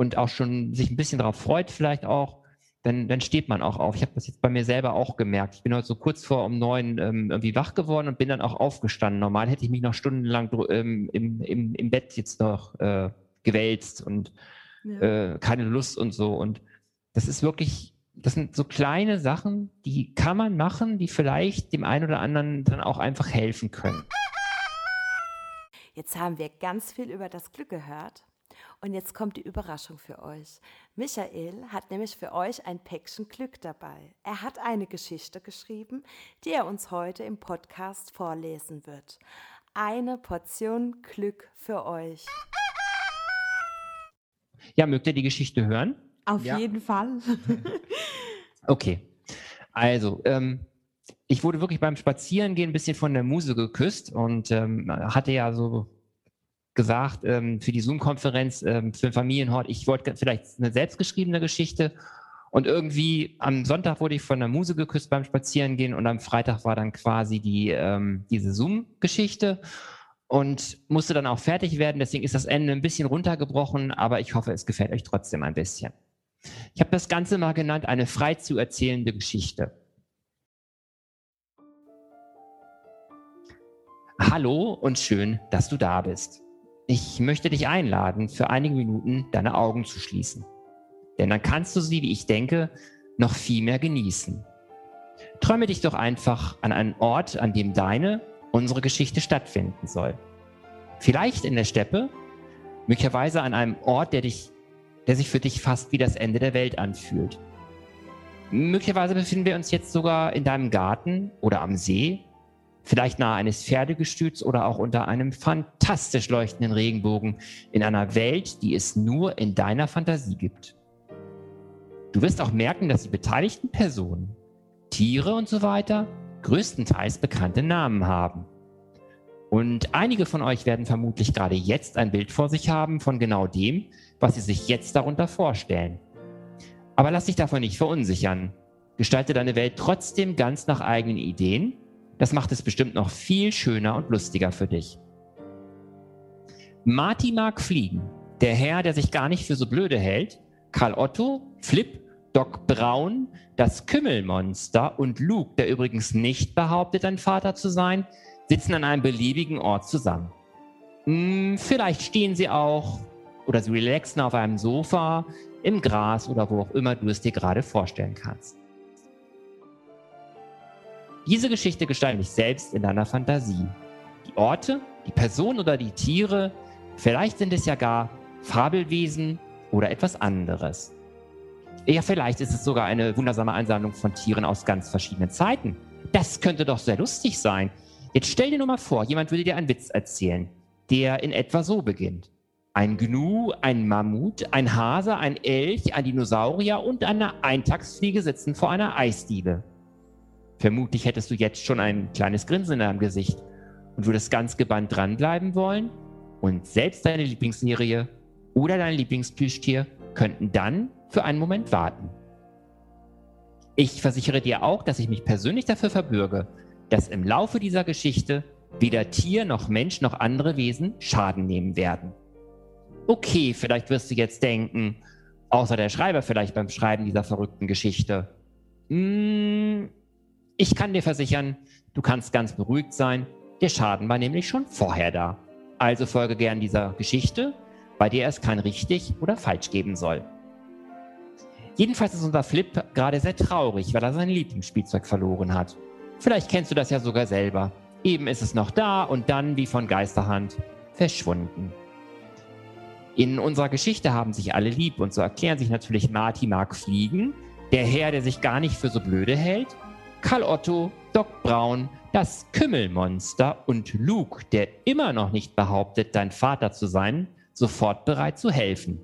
und auch schon sich ein bisschen darauf freut, vielleicht auch, dann, dann steht man auch auf. Ich habe das jetzt bei mir selber auch gemerkt. Ich bin heute so kurz vor um neun ähm, irgendwie wach geworden und bin dann auch aufgestanden. Normal hätte ich mich noch stundenlang ähm, im, im, im Bett jetzt noch äh, gewälzt und ja. äh, keine Lust und so. Und das ist wirklich, das sind so kleine Sachen, die kann man machen, die vielleicht dem einen oder anderen dann auch einfach helfen können. Jetzt haben wir ganz viel über das Glück gehört. Und jetzt kommt die Überraschung für euch. Michael hat nämlich für euch ein Päckchen Glück dabei. Er hat eine Geschichte geschrieben, die er uns heute im Podcast vorlesen wird. Eine Portion Glück für euch. Ja, mögt ihr die Geschichte hören? Auf Ja. jeden Fall. Okay. Also, ähm, ich wurde wirklich beim Spazierengehen ein bisschen von der Muse geküsst und ähm, hatte ja so gesagt ähm, für die Zoom-Konferenz ähm, für den Familienhort, ich wollte vielleicht eine selbstgeschriebene Geschichte und irgendwie am Sonntag wurde ich von der Muse geküsst beim Spazierengehen und am Freitag war dann quasi die, ähm, diese Zoom-Geschichte und musste dann auch fertig werden. Deswegen ist das Ende ein bisschen runtergebrochen, aber ich hoffe, es gefällt euch trotzdem ein bisschen. Ich habe das Ganze mal genannt, eine frei zu erzählende Geschichte. Hallo und schön, dass du da bist. Ich möchte dich einladen, für einige Minuten deine Augen zu schließen. Denn dann kannst du sie, wie ich denke, noch viel mehr genießen. Träume dich doch einfach an einen Ort, an dem deine, unsere Geschichte stattfinden soll. Vielleicht in der Steppe, möglicherweise an einem Ort, der dich der sich für dich fast wie das Ende der Welt anfühlt. Möglicherweise befinden wir uns jetzt sogar in deinem Garten oder am See, vielleicht nahe eines Pferdegestüts oder auch unter einem fantastisch leuchtenden Regenbogen in einer Welt, die es nur in deiner Fantasie gibt. Du wirst auch merken, dass die beteiligten Personen, Tiere und so weiter, größtenteils bekannte Namen haben. Und einige von euch werden vermutlich gerade jetzt ein Bild vor sich haben von genau dem, was sie sich jetzt darunter vorstellen. Aber lass dich davon nicht verunsichern. Gestalte deine Welt trotzdem ganz nach eigenen Ideen. Das macht es bestimmt noch viel schöner und lustiger für dich. Marty mag fliegen. Der Herr, der sich gar nicht für so blöde hält. Karl Otto, Flip, Doc Braun, das Kümmelmonster und Luke, der übrigens nicht behauptet, ein Vater zu sein, sitzen an einem beliebigen Ort zusammen. Hm, vielleicht stehen sie auch oder sie relaxen auf einem Sofa, im Gras oder wo auch immer du es dir gerade vorstellen kannst. Diese Geschichte gestalte ich selbst in deiner Fantasie. Die Orte, die Personen oder die Tiere, vielleicht sind es ja gar Fabelwesen oder etwas anderes. Ja, vielleicht ist es sogar eine wundersame Ansammlung von Tieren aus ganz verschiedenen Zeiten. Das könnte doch sehr lustig sein. Jetzt stell dir nur mal vor, jemand würde dir einen Witz erzählen, der in etwa so beginnt. Ein Gnu, ein Mammut, ein Hase, ein Elch, ein Dinosaurier und eine Eintagsfliege sitzen vor einer Eisdiele. Vermutlich hättest du jetzt schon ein kleines Grinsen in deinem Gesicht und würdest ganz gebannt dranbleiben wollen. Und selbst deine Lieblingsserie oder dein Lieblingsplüschtier könnten dann für einen Moment warten. Ich versichere dir auch, dass ich mich persönlich dafür verbürge, dass im Laufe dieser Geschichte weder Tier noch Mensch noch andere Wesen Schaden nehmen werden. Okay, vielleicht wirst du jetzt denken, außer der Schreiber vielleicht beim Schreiben dieser verrückten Geschichte. Mm, ich kann dir versichern, du kannst ganz beruhigt sein. Der Schaden war nämlich schon vorher da. Also folge gern dieser Geschichte, bei der es kein richtig oder falsch geben soll. Jedenfalls ist unser Flip gerade sehr traurig, weil er sein Lieblingsspielzeug verloren hat. Vielleicht kennst du das ja sogar selber. Eben ist es noch da und dann, wie von Geisterhand, verschwunden. In unserer Geschichte haben sich alle lieb und so erklären sich natürlich Marty mag fliegen, der Herr, der sich gar nicht für so blöde hält, Karl Otto, Doc Braun, das Kümmelmonster und Luke, der immer noch nicht behauptet, dein Vater zu sein, sofort bereit zu helfen.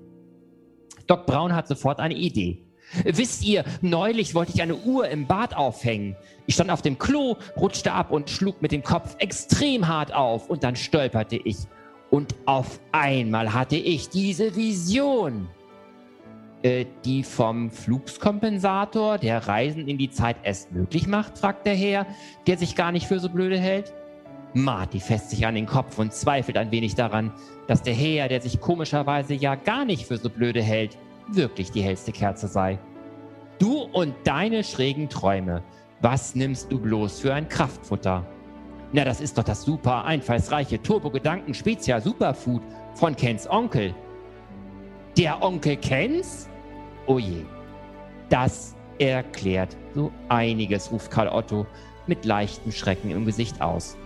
Doc Braun hat sofort eine Idee. Wisst ihr, neulich wollte ich eine Uhr im Bad aufhängen. Ich stand auf dem Klo, rutschte ab und schlug mit dem Kopf extrem hart auf und dann stolperte ich. Und auf einmal hatte ich diese Vision. Äh, die vom Flugskompensator, der Reisen in die Zeit erst möglich macht, fragt der Herr, der sich gar nicht für so blöde hält. Marty fässt sich an den Kopf und zweifelt ein wenig daran, dass der Herr, der sich komischerweise ja gar nicht für so blöde hält, wirklich die hellste Kerze sei. Du und deine schrägen Träume. Was nimmst du bloß für ein Kraftfutter? Na, das ist doch das super einfallsreiche Turbo-Gedanken Spezial Superfood von Kens Onkel. Der Onkel Kens? Oh je. Das erklärt so einiges, ruft Karl Otto mit leichtem Schrecken im Gesicht aus.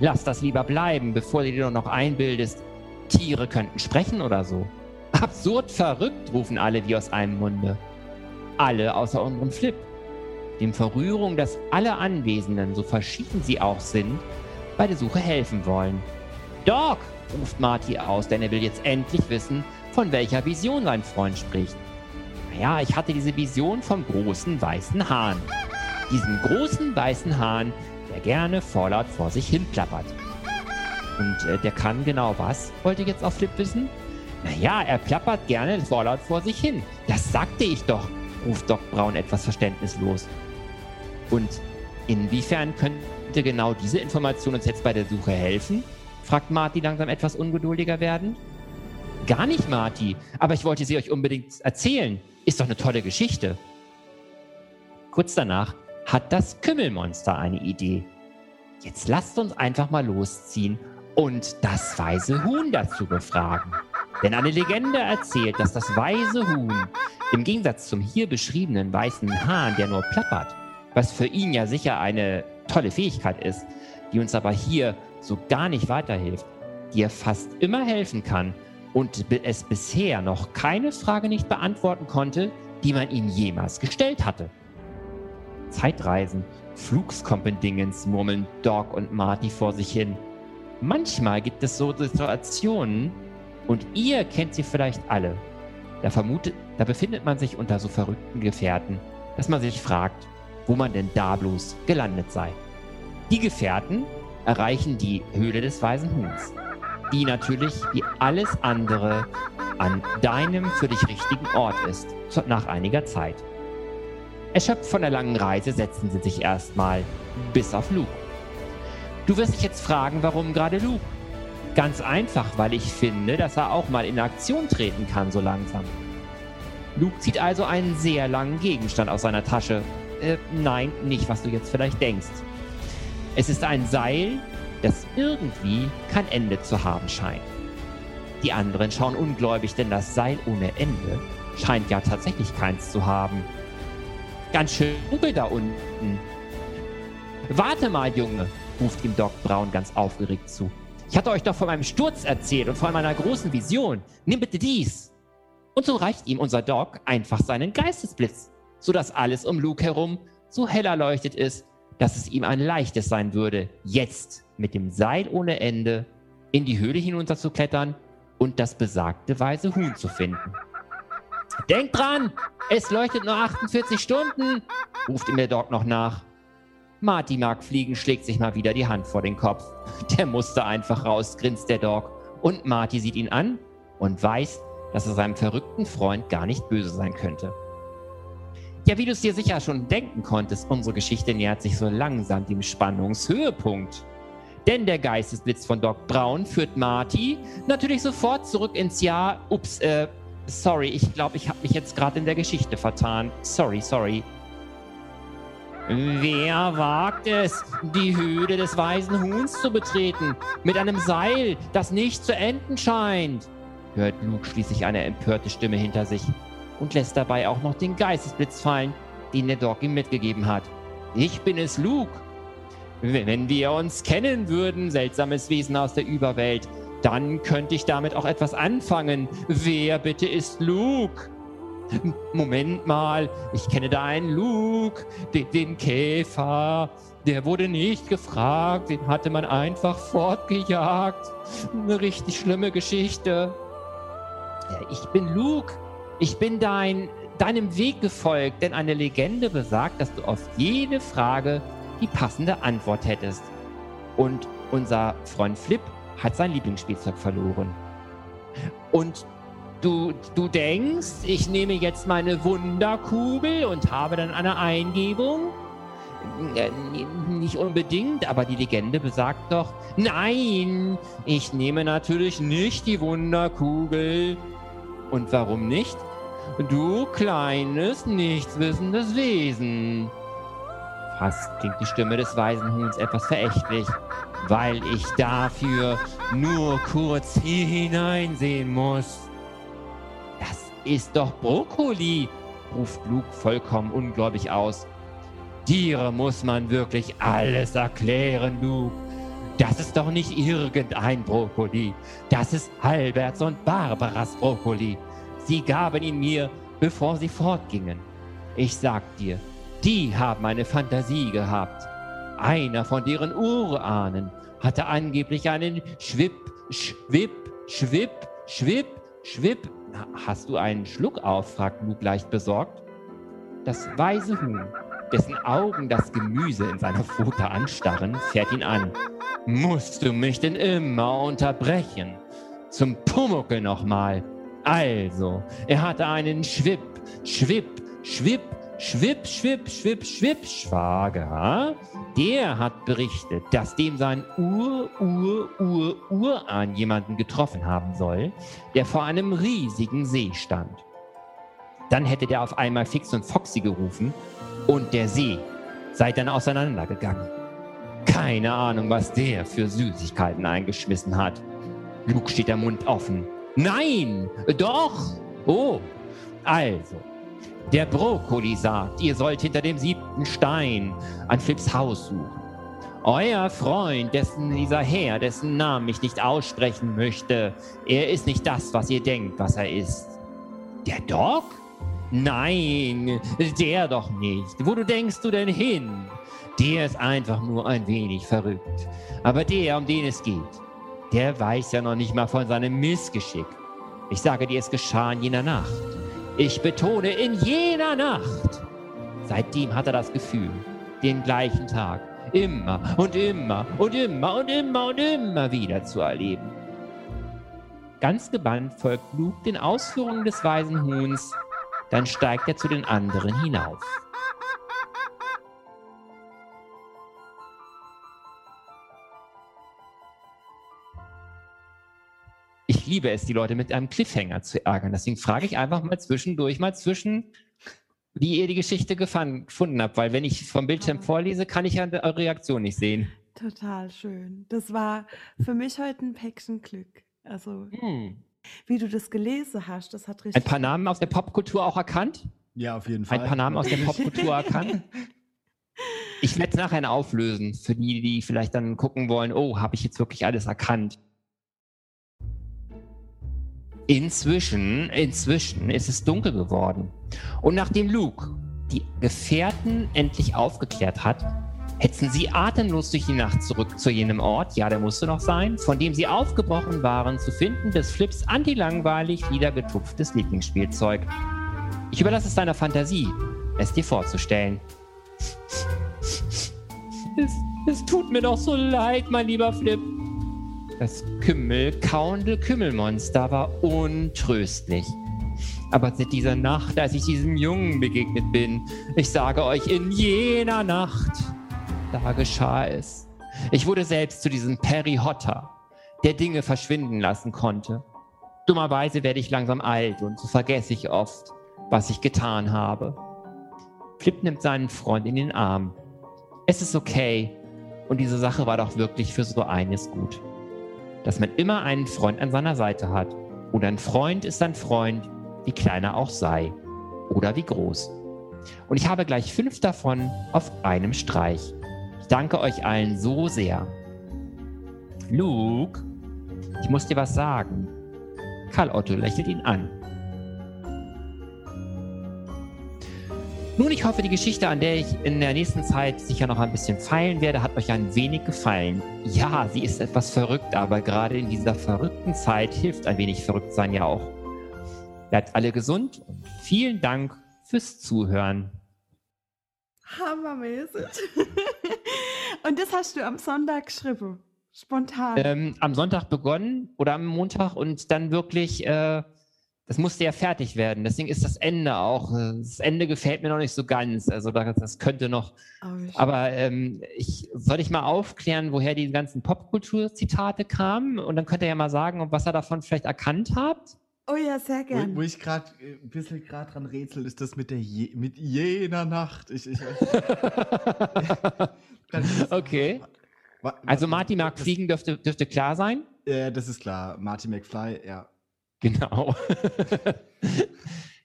Lass das lieber bleiben, bevor du dir noch einbildest, Tiere könnten sprechen oder so. Absurd verrückt, rufen alle wie aus einem Munde. Alle außer unserem Flip. Dem Verrührung, dass alle Anwesenden, so verschieden sie auch sind, bei der Suche helfen wollen. Doc, ruft Marty aus, denn er will jetzt endlich wissen, von welcher Vision sein Freund spricht. Naja, ich hatte diese Vision vom großen weißen Hahn. Diesen großen weißen Hahn, der gerne vorlaut vor sich hin plappert. Und äh, der kann genau was, wollte jetzt auch Flip wissen? Naja, er plappert gerne vorlaut vor sich hin. Das sagte ich doch, ruft Doc Brown etwas verständnislos. Und inwiefern könnte genau diese Information uns jetzt bei der Suche helfen? fragt Marty langsam etwas ungeduldiger werdend. Gar nicht, Marty, aber ich wollte sie euch unbedingt erzählen. Ist doch eine tolle Geschichte. Kurz danach hat das Kümmelmonster eine Idee. Jetzt lasst uns einfach mal losziehen und das weise Huhn dazu befragen. Denn eine Legende erzählt, dass das weise Huhn im Gegensatz zum hier beschriebenen weißen Hahn, der nur plappert, was für ihn ja sicher eine tolle Fähigkeit ist, die uns aber hier so gar nicht weiterhilft, dir fast immer helfen kann und es bisher noch keine Frage nicht beantworten konnte, die man ihm jemals gestellt hatte. Zeitreisen, Flugskompendingens murmeln Doc und Marty vor sich hin. Manchmal gibt es so Situationen, und ihr kennt sie vielleicht alle. Da, vermutet, da befindet man sich unter so verrückten Gefährten, dass man sich fragt, wo man denn da bloß gelandet sei. Die Gefährten erreichen die Höhle des Weisen Huhns, die natürlich wie alles andere an deinem für dich richtigen Ort ist, nach einiger Zeit. Erschöpft von der langen Reise setzen sie sich erstmal bis auf Luke. Du wirst dich jetzt fragen, warum gerade Luke? Ganz einfach, weil ich finde, dass er auch mal in Aktion treten kann, so langsam. Luke zieht also einen sehr langen Gegenstand aus seiner Tasche. Äh, nein, nicht, was du jetzt vielleicht denkst. Es ist ein Seil, das irgendwie kein Ende zu haben scheint. Die anderen schauen ungläubig, denn das Seil ohne Ende scheint ja tatsächlich keins zu haben. Ganz schön dunkel da unten. Warte mal, Junge, ruft ihm Doc Brown ganz aufgeregt zu. Ich hatte euch doch von meinem Sturz erzählt und von meiner großen Vision. Nimm bitte dies. Und so reicht ihm unser Doc einfach seinen Geistesblitz, sodass alles um Luke herum so hell erleuchtet ist, dass es ihm ein leichtes sein würde, jetzt mit dem Seil ohne Ende in die Höhle hinunterzuklettern und das besagte weiße Huhn zu finden. Denkt dran, es leuchtet nur 48 Stunden, ruft ihm der Doc noch nach. Marty mag fliegen, schlägt sich mal wieder die Hand vor den Kopf. Der musste einfach raus, grinst der Dog. Und Marty sieht ihn an und weiß, dass er seinem verrückten Freund gar nicht böse sein könnte. Ja, wie du es dir sicher schon denken konntest, unsere Geschichte nähert sich so langsam dem Spannungshöhepunkt. Denn der Geistesblitz von Doc Brown führt Marty natürlich sofort zurück ins Jahr. Ups, äh, sorry, ich glaube, ich habe mich jetzt gerade in der Geschichte vertan. Sorry, sorry. Wer wagt es, die Höhle des weisen Huhns zu betreten, mit einem Seil, das nicht zu enden scheint? hört Luke schließlich eine empörte Stimme hinter sich und lässt dabei auch noch den Geistesblitz fallen, den der Dog ihm mitgegeben hat. Ich bin es, Luke. Wenn wir uns kennen würden, seltsames Wesen aus der Überwelt, dann könnte ich damit auch etwas anfangen. Wer bitte ist Luke? Moment mal, ich kenne da einen Luke, den, den Käfer. Der wurde nicht gefragt, den hatte man einfach fortgejagt. Eine richtig schlimme Geschichte. Ja, ich bin Luke. Ich bin dein, deinem Weg gefolgt, denn eine Legende besagt, dass du auf jede Frage die passende Antwort hättest. Und unser Freund Flip hat sein Lieblingsspielzeug verloren. Und Du, du denkst, ich nehme jetzt meine Wunderkugel und habe dann eine Eingebung? Äh, nicht unbedingt, aber die Legende besagt doch, nein, ich nehme natürlich nicht die Wunderkugel. Und warum nicht? Du kleines, nichtswissendes Wesen. Fast klingt die Stimme des Waisenhuhns etwas verächtlich, weil ich dafür nur kurz hier hineinsehen muss ist doch Brokkoli, ruft Luke vollkommen ungläubig aus. Tiere muss man wirklich alles erklären, Luke. Das ist doch nicht irgendein Brokkoli. Das ist Alberts und Barbaras Brokkoli. Sie gaben ihn mir, bevor sie fortgingen. Ich sag dir, die haben eine Fantasie gehabt. Einer von deren Urahnen hatte angeblich einen Schwipp, Schwipp, Schwipp, Schwipp, Schwipp. Hast du einen Schluck auf? fragt Luke leicht besorgt. Das weise Huhn, dessen Augen das Gemüse in seiner Pfote anstarren, fährt ihn an. Musst du mich denn immer unterbrechen? Zum Pumuckel nochmal. Also, er hatte einen Schwipp, Schwipp, Schwipp, Schwipp, Schwipp, Schwipp, Schwipp, Schwager. Der hat berichtet, dass dem sein Ur, Ur, Ur, Urahn jemanden getroffen haben soll, der vor einem riesigen See stand. Dann hätte der auf einmal Fix und Foxy gerufen und der See sei dann auseinandergegangen. Keine Ahnung, was der für Süßigkeiten eingeschmissen hat. Luke steht der Mund offen. Nein, doch. Oh, also. Der Brokkoli sagt, ihr sollt hinter dem siebten Stein an Flips Haus suchen. Euer Freund, dessen dieser Herr, dessen Namen ich nicht aussprechen möchte, er ist nicht das, was ihr denkt, was er ist. Der Doc? Nein, der doch nicht. Wo du denkst du denn hin? Der ist einfach nur ein wenig verrückt. Aber der, um den es geht, der weiß ja noch nicht mal von seinem Missgeschick. Ich sage dir, es geschah in jener Nacht. Ich betone, in jener Nacht. Seitdem hat er das Gefühl, den gleichen Tag immer und immer und immer und immer und immer wieder zu erleben. Ganz gebannt folgt Luke den Ausführungen des weisen Huhns, dann steigt er zu den anderen hinauf. Ich liebe es, die Leute mit einem Cliffhanger zu ärgern. Deswegen frage ich einfach mal zwischendurch mal zwischen, wie ihr die Geschichte gefunden habt. Weil wenn ich vom Bildschirm vorlese, kann ich ja eure Reaktion nicht sehen. Total schön. Das war für mich heute ein Päckchen Glück. Also, Hm. wie du das gelesen hast, das hat Ein richtig. paar Namen aus der Popkultur auch erkannt? Ja, auf jeden Fall. Ein paar Namen aus der Popkultur erkannt? Ich werde es nachher auflösen, für die, die vielleicht dann gucken wollen, oh, habe ich jetzt wirklich alles erkannt? Inzwischen, inzwischen ist es dunkel geworden. Und nachdem Luke die Gefährten endlich aufgeklärt hat, hetzen sie atemlos durch die Nacht zurück zu jenem Ort, ja, der musste noch sein, von dem sie aufgebrochen waren, zu finden des Flips antilangweilig niedergetupftes Lieblingsspielzeug. Ich überlasse es deiner Fantasie, es dir vorzustellen. Es, es tut mir doch so leid, mein lieber Flip. Das kümmelkauende Kümmelmonster war untröstlich. Aber seit dieser Nacht, als ich diesem Jungen begegnet bin, ich sage euch, in jener Nacht, da geschah es. Ich wurde selbst zu diesem Perry Hotter, der Dinge verschwinden lassen konnte. Dummerweise werde ich langsam alt und so vergesse ich oft, was ich getan habe. Flip nimmt seinen Freund in den Arm. Es ist okay. Und diese Sache war doch wirklich für so eines gut. Dass man immer einen Freund an seiner Seite hat. Und ein Freund ist ein Freund, wie klein er auch sei. Oder wie groß. Und ich habe gleich fünf davon auf einem Streich. Ich danke euch allen so sehr. Luke, ich muss dir was sagen. Karl Otto lächelt ihn an. Nun, ich hoffe, die Geschichte, an der ich in der nächsten Zeit sicher noch ein bisschen feilen werde, hat euch ein wenig gefallen. Ja, sie ist etwas verrückt, aber gerade in dieser verrückten Zeit hilft ein wenig verrückt sein ja auch. Bleibt alle gesund und vielen Dank fürs Zuhören. Hammermäßig. Und das hast du am Sonntag geschrieben. Spontan. Ähm, am Sonntag begonnen oder am Montag und dann wirklich, äh, das musste ja fertig werden. Deswegen ist das Ende auch, äh, das Ende gefällt mir noch nicht so ganz. Also das, das könnte noch Oh. Aber ähm, ich, soll ich mal aufklären, woher die ganzen Popkultur-Zitate kamen? Und dann könnt ihr ja mal sagen, was ihr davon vielleicht erkannt habt. oh ja, sehr Wo, gern. wo ich gerade ein bisschen gerade dran rätsel, ist das mit der je, mit jener Nacht. Ich, ich, Okay. Also Marty mag das- fliegen, dürfte, dürfte klar sein. Äh, das ist klar. Marty McFly, ja. Genau.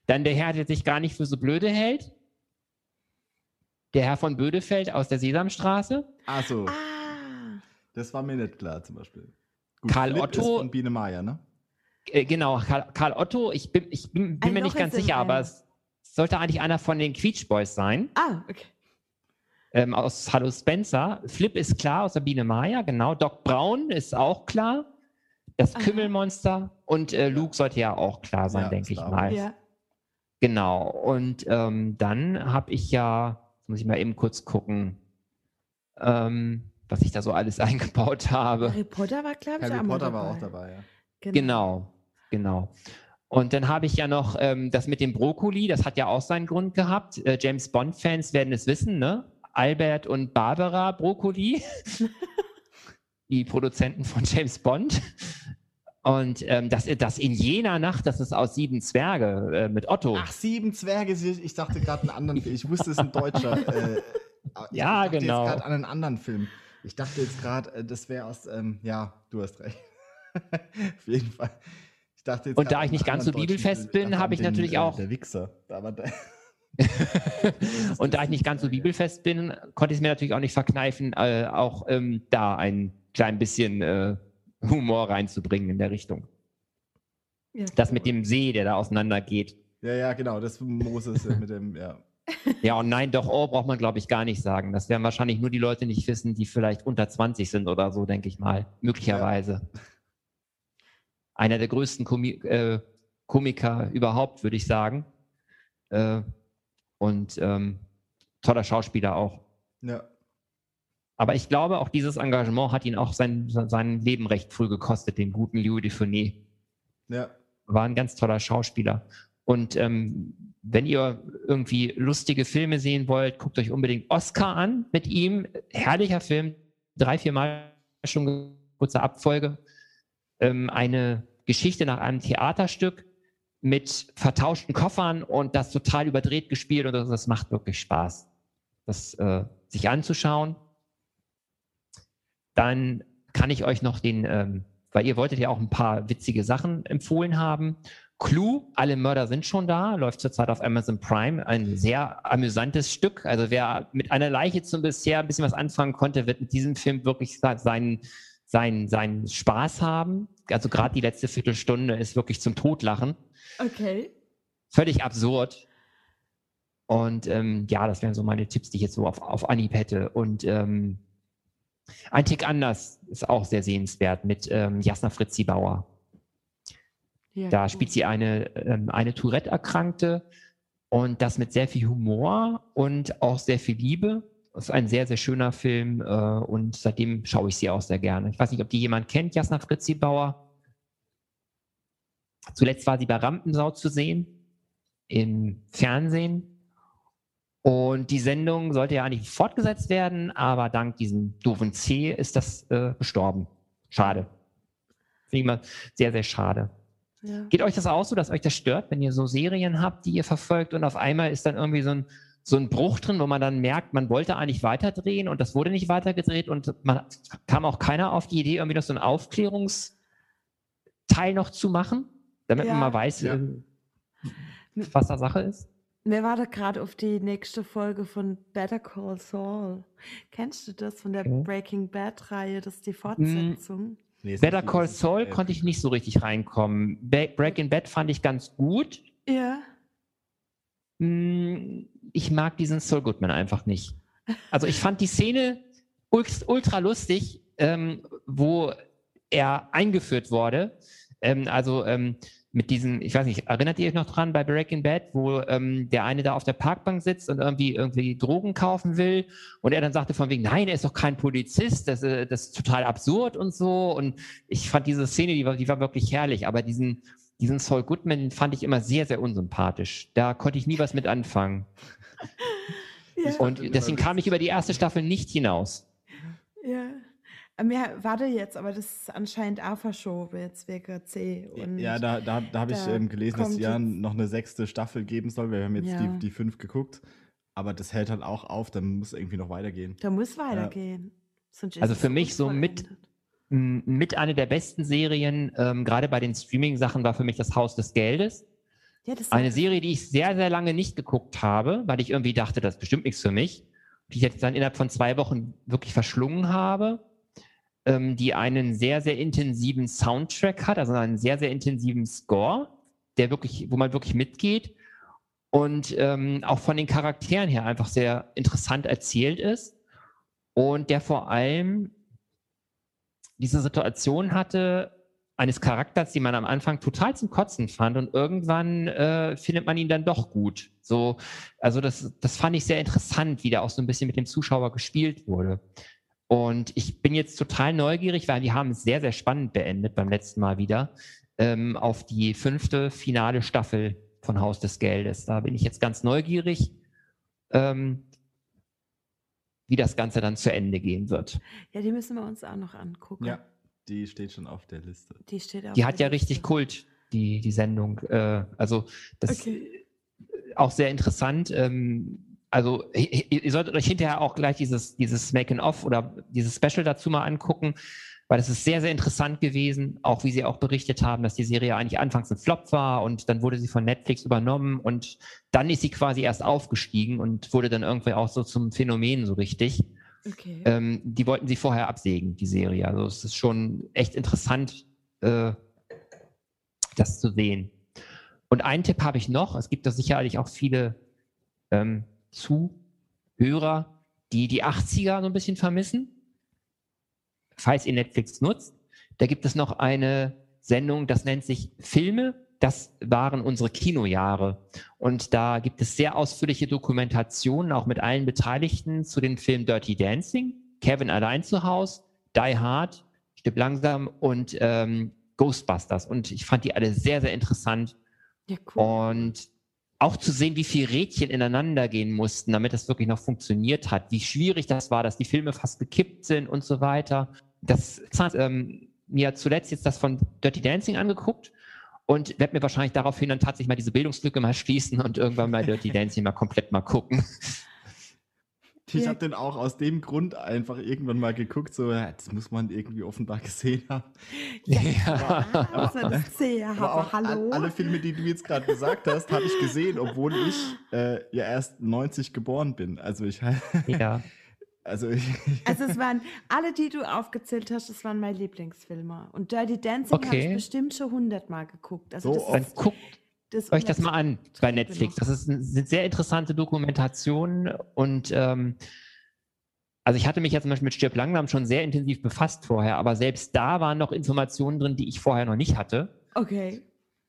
dann der Herr, der sich gar nicht für so blöde hält. Der Herr von Bödefeld aus der Sesamstraße. Also, Ah, Das war mir nicht klar zum Beispiel. Gut, Karl Flip Otto- Ist von Biene Meier, ne? Äh, genau, Karl, Karl Otto, ich bin, ich bin, bin mir nicht ganz sicher, aber es sollte eigentlich einer von den Quietsch Boys sein, Ah, okay. ähm, aus Hallo Spencer. Flip ist klar aus der Biene Maya, genau. Doc Brown ist auch klar. Das Aha. Kümmelmonster und äh, Luke sollte ja auch klar sein, Ja, denke ich mal. Ja. Genau. Und ähm, dann habe ich ja, jetzt muss ich mal eben kurz gucken, ähm, was ich da so alles eingebaut habe. Harry Potter war, glaube ich, Harry Potter dabei. war auch dabei, ja. Genau, genau. Und dann habe ich ja noch ähm, das mit dem Brokkoli, das hat ja auch seinen Grund gehabt. Äh, James Bond-Fans werden es wissen, ne? Albert und Barbara Brokkoli, die Produzenten von James Bond. Und ähm, das, das in jener Nacht, das ist aus Sieben Zwerge äh, mit Otto. Ach, Sieben Zwerge, ich dachte gerade einen anderen Film. Ich wusste, es ist ein deutscher. Äh, ich Ja, dachte genau. jetzt gerade an einen anderen Film. Ich dachte jetzt gerade, äh, das wäre aus, ähm, ja, du hast recht. Auf jeden Fall. Ich dachte jetzt Und da ich nicht ganz so bibelfest Film. bin, habe ich natürlich äh, auch- Der Wichser. Da, Und da ich nicht ganz so bibelfest bin, konnte ich es mir natürlich auch nicht verkneifen, äh, auch ähm, da ein klein bisschen äh, Humor reinzubringen in der Richtung. Ja. Das mit dem See, der da auseinandergeht. ja, ja, genau, das Moses mit dem, ja. Ja, und nein, doch, oh, braucht man, glaube ich, gar nicht sagen. Das werden wahrscheinlich nur die Leute nicht wissen, die vielleicht unter 20 sind oder so, denke ich mal. Möglicherweise. Einer der größten Komi äh, Komiker überhaupt, würde ich sagen. Äh, und ähm, toller Schauspieler auch. Ja, Aber ich glaube, auch dieses Engagement hat ihn auch sein, sein Leben recht früh gekostet, den guten Louis de Funès. ja. War ein ganz toller Schauspieler. Und ähm, wenn ihr irgendwie lustige Filme sehen wollt, guckt euch unbedingt Oscar an mit ihm. Herrlicher Film, drei, vier Mal schon kurze Abfolge. Ähm, eine Geschichte nach einem Theaterstück mit vertauschten Koffern und das total überdreht gespielt und das, das macht wirklich Spaß, das äh, sich anzuschauen. Dann kann ich euch noch den, ähm, weil ihr wolltet ja auch ein paar witzige Sachen empfohlen haben. Clue, alle Mörder sind schon da, läuft zurzeit auf Amazon Prime. Ein sehr amüsantes Stück. Also wer mit einer Leiche zum bisher ein bisschen was anfangen konnte, wird mit diesem Film wirklich seinen, seinen, seinen Spaß haben. Also gerade die letzte Viertelstunde ist wirklich zum Totlachen. Okay. Völlig absurd. Und ähm, ja, das wären so meine Tipps, die ich jetzt so auf, auf Anhieb hätte. Und ähm, ein Tick anders ist auch sehr sehenswert mit ähm, Jasna Fritzi Bauer. Ja, Da spielt sie eine, ähm, eine Tourette-Erkrankte und das mit sehr viel Humor und auch sehr viel Liebe. Das ist ein sehr, sehr schöner Film äh, und seitdem schaue ich sie auch sehr gerne. Ich weiß nicht, ob die jemand kennt, Jasna Fritzi Bauer. Zuletzt war sie bei Rampensau zu sehen im Fernsehen. Und die Sendung sollte ja eigentlich fortgesetzt werden, aber dank diesem doofen C ist das äh, gestorben. Schade. Finde ich mal sehr, sehr schade. Ja. Geht euch das auch so, dass euch das stört, wenn ihr so Serien habt, die ihr verfolgt und auf einmal ist dann irgendwie so ein, so ein Bruch drin, wo man dann merkt, man wollte eigentlich weiterdrehen und das wurde nicht weitergedreht und man kam auch keiner auf die Idee, irgendwie noch so einen Aufklärungsteil noch zu machen, damit Ja. man mal weiß, Ja. ähm, was da Sache ist? Mir war da gerade auf die nächste Folge von Better Call Saul. Kennst du das von der Okay. Breaking Bad Reihe? Das ist die Fortsetzung. Nee, Better Call Saul konnte ich nicht so richtig reinkommen. Ba Breaking Bad fand ich ganz gut. Ja. Mm, Ich mag diesen Saul Goodman einfach nicht. Also ich fand die Szene ult- ultra lustig, ähm, wo er eingeführt wurde. Ähm, also ähm, mit diesen, ich weiß nicht, erinnert ihr euch noch dran bei Breaking Bad, wo ähm, der eine da auf der Parkbank sitzt und irgendwie irgendwie Drogen kaufen will und er dann sagte von wegen, nein, er ist doch kein Polizist, das, äh, das ist total absurd und so. Und ich fand diese Szene, die war, die war wirklich herrlich, aber diesen, diesen Saul Goodman fand ich immer sehr, sehr unsympathisch. Da konnte ich nie was mit anfangen. Ja. Und deswegen kam ich über die erste Staffel nicht hinaus. ja. Äh, Mir warte jetzt, aber das ist anscheinend auch verschoben jetzt wegen C. Und Ja, da, da, da habe ich ähm, gelesen, dass es ja noch eine sechste Staffel geben soll. Wir haben jetzt Ja. die, die fünf geguckt. Aber das hält halt auch auf, dann muss irgendwie noch weitergehen. da muss weitergehen. Ist Also für mich so mit- Mit einer der besten Serien, ähm, gerade bei den Streaming-Sachen, war für mich das Haus des Geldes. Ja, das Eine Serie, die ich sehr, sehr lange nicht geguckt habe, weil ich irgendwie dachte, das ist bestimmt nichts für mich. Die ich jetzt dann innerhalb von zwei Wochen wirklich verschlungen habe. Ähm, die einen sehr, sehr intensiven Soundtrack hat, also einen sehr, sehr intensiven Score, der wirklich, wo man wirklich mitgeht und ähm, auch von den Charakteren her einfach sehr interessant erzählt ist und der vor allem diese Situation hatte eines Charakters, die man am Anfang total zum Kotzen fand und irgendwann äh, findet man ihn dann doch gut. So, also das, das fand ich sehr interessant, wie da auch so ein bisschen mit dem Zuschauer gespielt wurde. Und ich bin jetzt total neugierig, weil die haben es sehr, sehr spannend beendet beim letzten Mal wieder, ähm, auf die fünfte finale Staffel von Haus des Geldes. Da bin ich jetzt ganz neugierig, ähm, wie das Ganze dann zu Ende gehen wird. Ja, die müssen wir uns auch noch angucken. Ja, die steht schon auf der Liste. Die steht auf Die der hat ja Liste. richtig Kult, die, die Sendung. Äh, also das Okay. ist auch sehr interessant. Ähm, also ihr, ihr solltet euch hinterher auch gleich dieses, dieses Making-of oder dieses Special dazu mal angucken, weil es ist sehr, sehr interessant gewesen, auch wie sie auch berichtet haben, dass die Serie eigentlich anfangs ein Flop war und dann wurde sie von Netflix übernommen und dann ist sie quasi erst aufgestiegen und wurde dann irgendwie auch so zum Phänomen so richtig. Okay. Ähm, die wollten sie vorher absägen, die Serie. Also es ist schon echt interessant, äh, das zu sehen. Und einen Tipp habe ich noch. Es gibt da sicherlich auch viele ähm, Zuhörer, die die 80er so ein bisschen vermissen. Falls ihr Netflix nutzt, da gibt es noch eine Sendung, das nennt sich Filme. Das waren unsere Kinojahre. Und da gibt es sehr ausführliche Dokumentationen, auch mit allen Beteiligten, zu den Filmen Dirty Dancing, Kevin allein zu Haus, Die Hard, Stipp langsam und ähm, Ghostbusters. Und ich fand die alle sehr, sehr interessant. ja, cool. Und auch zu sehen, wie viele Rädchen ineinander gehen mussten, damit das wirklich noch funktioniert hat, wie schwierig das war, dass die Filme fast gekippt sind und so weiter. Das hat ähm, mir zuletzt jetzt das von Dirty Dancing angeguckt und werde mir wahrscheinlich daraufhin dann tatsächlich mal diese Bildungslücke mal schließen und irgendwann mal Dirty Dancing mal komplett mal gucken. Ich Ja. habe den auch aus dem Grund einfach irgendwann mal geguckt, so, ja, das muss man irgendwie offenbar gesehen haben. Das sehen, Aber aber auch hallo. all- alle Filme, die du jetzt gerade gesagt hast, habe ich gesehen, obwohl ich äh, ja erst 90 geboren bin. Also ich, ja. also ich, Also es waren alle, die du aufgezählt hast, das waren meine Lieblingsfilme. Und Dirty Dancing habe ich Okay. bestimmt schon hundertmal geguckt. Also So das oft. Dann ist, guckt das euch das mal an bei Netflix. Das ist, sind sehr interessante Dokumentationen und ähm, also ich hatte mich jetzt zum Beispiel mit Stirb langsam schon sehr intensiv befasst vorher, aber selbst da waren noch Informationen drin, die ich vorher noch nicht hatte. Okay.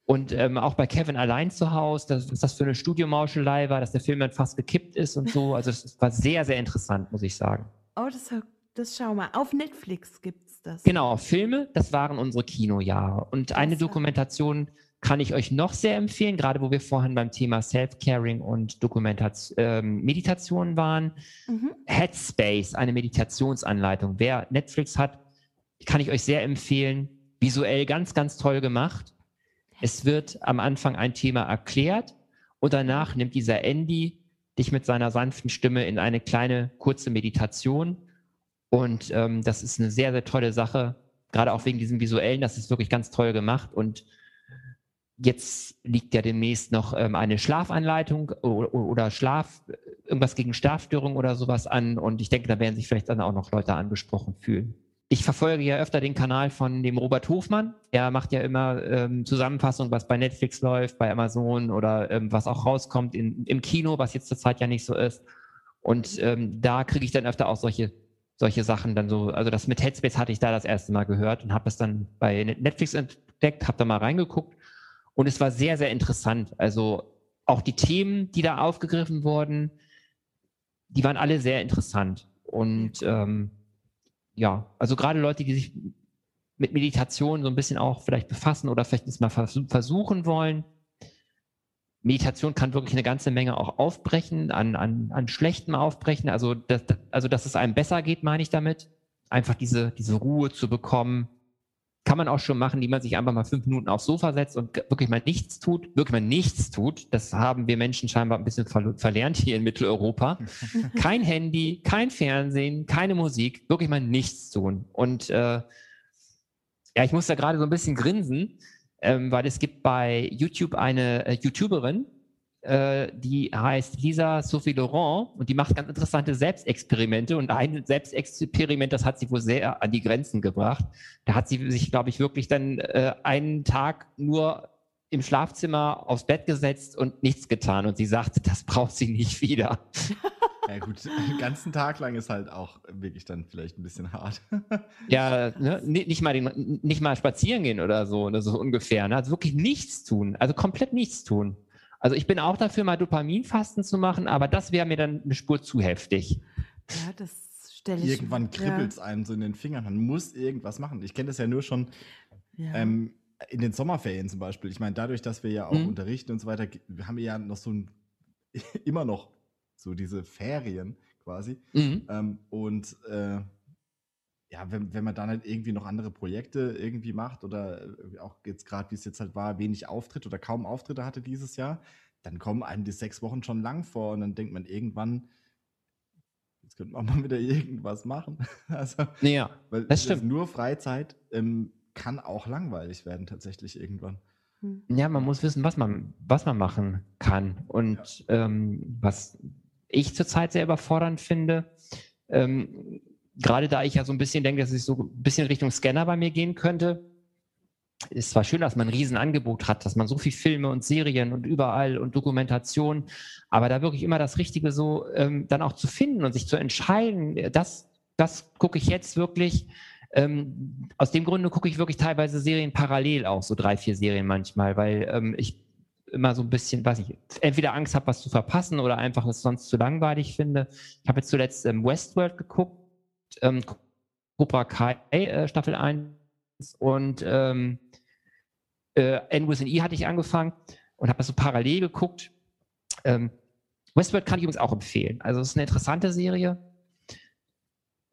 Und ähm, auch bei Kevin allein zu Hause, dass, was das für eine Studiomauschelei war, dass der Film dann fast gekippt ist und so. Also es war sehr, sehr interessant, muss ich sagen. Oh, das, das schau mal. Auf Netflix gibt's das. Genau, Filme, das waren unsere Kinojahre. Und eine. Dokumentation kann ich euch noch sehr empfehlen, gerade wo wir vorhin beim Thema Self-Caring und Dokumentation, ähm, Meditation waren. Mhm. Headspace, eine Meditationsanleitung. Wer Netflix hat, kann ich euch sehr empfehlen. Visuell ganz, ganz toll gemacht. Es wird am Anfang ein Thema erklärt und danach nimmt dieser Andy dich mit seiner sanften Stimme in eine kleine, kurze Meditation. Und ähm, das ist eine sehr, sehr tolle Sache, gerade auch wegen diesem Visuellen. Das ist wirklich ganz toll gemacht. Und jetzt liegt ja demnächst noch ähm, eine Schlafanleitung oder, oder Schlaf, irgendwas gegen Schlafstörungen oder sowas an. Und ich denke, da werden sich vielleicht dann auch noch Leute angesprochen fühlen. Ich verfolge ja öfter den Kanal von dem Robert Hofmann. Er macht ja immer ähm, Zusammenfassungen, was bei Netflix läuft, bei Amazon oder ähm, was auch rauskommt in, im Kino, was jetzt zurzeit ja nicht so ist. Und ähm, da kriege ich dann öfter auch solche, solche Sachen dann so. Also das mit Headspace hatte ich da das erste Mal gehört und habe das dann bei Netflix entdeckt, habe da mal reingeguckt und es war sehr, sehr interessant. Also auch die Themen, die da aufgegriffen wurden, die waren alle sehr interessant. Und ähm, ja, also gerade Leute, die sich mit Meditation so ein bisschen auch vielleicht befassen oder vielleicht es mal vers versuchen wollen. Meditation kann wirklich eine ganze Menge auch aufbrechen, an, an, an Schlechtem aufbrechen. Also, das, also, dass es einem besser geht, meine ich damit. Einfach diese, diese Ruhe zu bekommen. Kann man auch schon machen, die man sich einfach mal fünf Minuten aufs Sofa setzt und wirklich mal nichts tut. Wirklich mal nichts tut. Das haben wir Menschen scheinbar ein bisschen ver verlernt hier in Mitteleuropa. kein Handy, kein Fernsehen, keine Musik. Wirklich mal nichts tun. Und äh, ja, ich muss da gerade so ein bisschen grinsen, ähm, weil es gibt bei YouTube eine äh, YouTuberin, die heißt Lisa Sophie Laurent und die macht ganz interessante Selbstexperimente und ein Selbstexperiment, das hat sie wohl sehr an die Grenzen gebracht. Da hat sie sich, glaube ich, wirklich dann äh, einen Tag nur im Schlafzimmer aufs Bett gesetzt und nichts getan und sie sagte, das braucht sie nicht wieder. Ja gut, den ganzen Tag lang ist halt auch wirklich dann vielleicht ein bisschen hart. Ja, ne, ni- nicht, mal den, nicht mal spazieren gehen oder so, oder so ungefähr. Ne? Also wirklich nichts tun, also komplett nichts tun. Also ich bin auch dafür, mal Dopaminfasten zu machen, aber das wäre mir dann eine Spur zu heftig. Ja, das stelle ich Irgendwann kribbelt es einem so in den Fingern. Man muss irgendwas machen. Ich kenne das ja nur schon Ja. ja. ähm, in den Sommerferien zum Beispiel. Ich meine, dadurch, dass wir ja auch Mhm. unterrichten und so weiter, ge- wir haben ja noch so ein, immer noch so diese Ferien quasi. Mhm. Ähm, und äh, ja, wenn, wenn man dann halt irgendwie noch andere Projekte irgendwie macht oder äh, auch jetzt gerade, wie es jetzt halt war, wenig Auftritt oder kaum Auftritte hatte dieses Jahr, dann kommen einem die sechs Wochen schon lang vor und dann denkt man irgendwann, jetzt könnte man mal wieder irgendwas machen. Also, Ja, weil Das stimmt. nur Freizeit ähm, kann auch langweilig werden tatsächlich irgendwann. Hm. ja, man muss wissen, was man, was man machen kann. Und ähm, was ich zurzeit sehr überfordernd finde, ähm, gerade da ich ja so ein bisschen denke, dass ich so ein bisschen Richtung Scanner bei mir gehen könnte, ist zwar schön, dass man ein Riesenangebot hat, dass man so viel Filme und Serien und überall und Dokumentation, aber da wirklich immer das Richtige so ähm, dann auch zu finden und sich zu entscheiden, das, das gucke ich jetzt wirklich. Ähm, aus dem Grunde gucke ich wirklich teilweise Serien parallel auch, so drei, vier Serien manchmal, weil ähm, ich immer so ein bisschen, weiß ich, entweder Angst habe, was zu verpassen oder einfach es sonst zu langweilig finde. Ich habe jetzt zuletzt ähm, Westworld geguckt, ähm, Cobra Kai äh, Staffel 1 und ähm, äh, End with an E hatte ich angefangen und habe das so parallel geguckt. Ähm, Westworld kann ich übrigens auch empfehlen. Also es ist eine interessante Serie.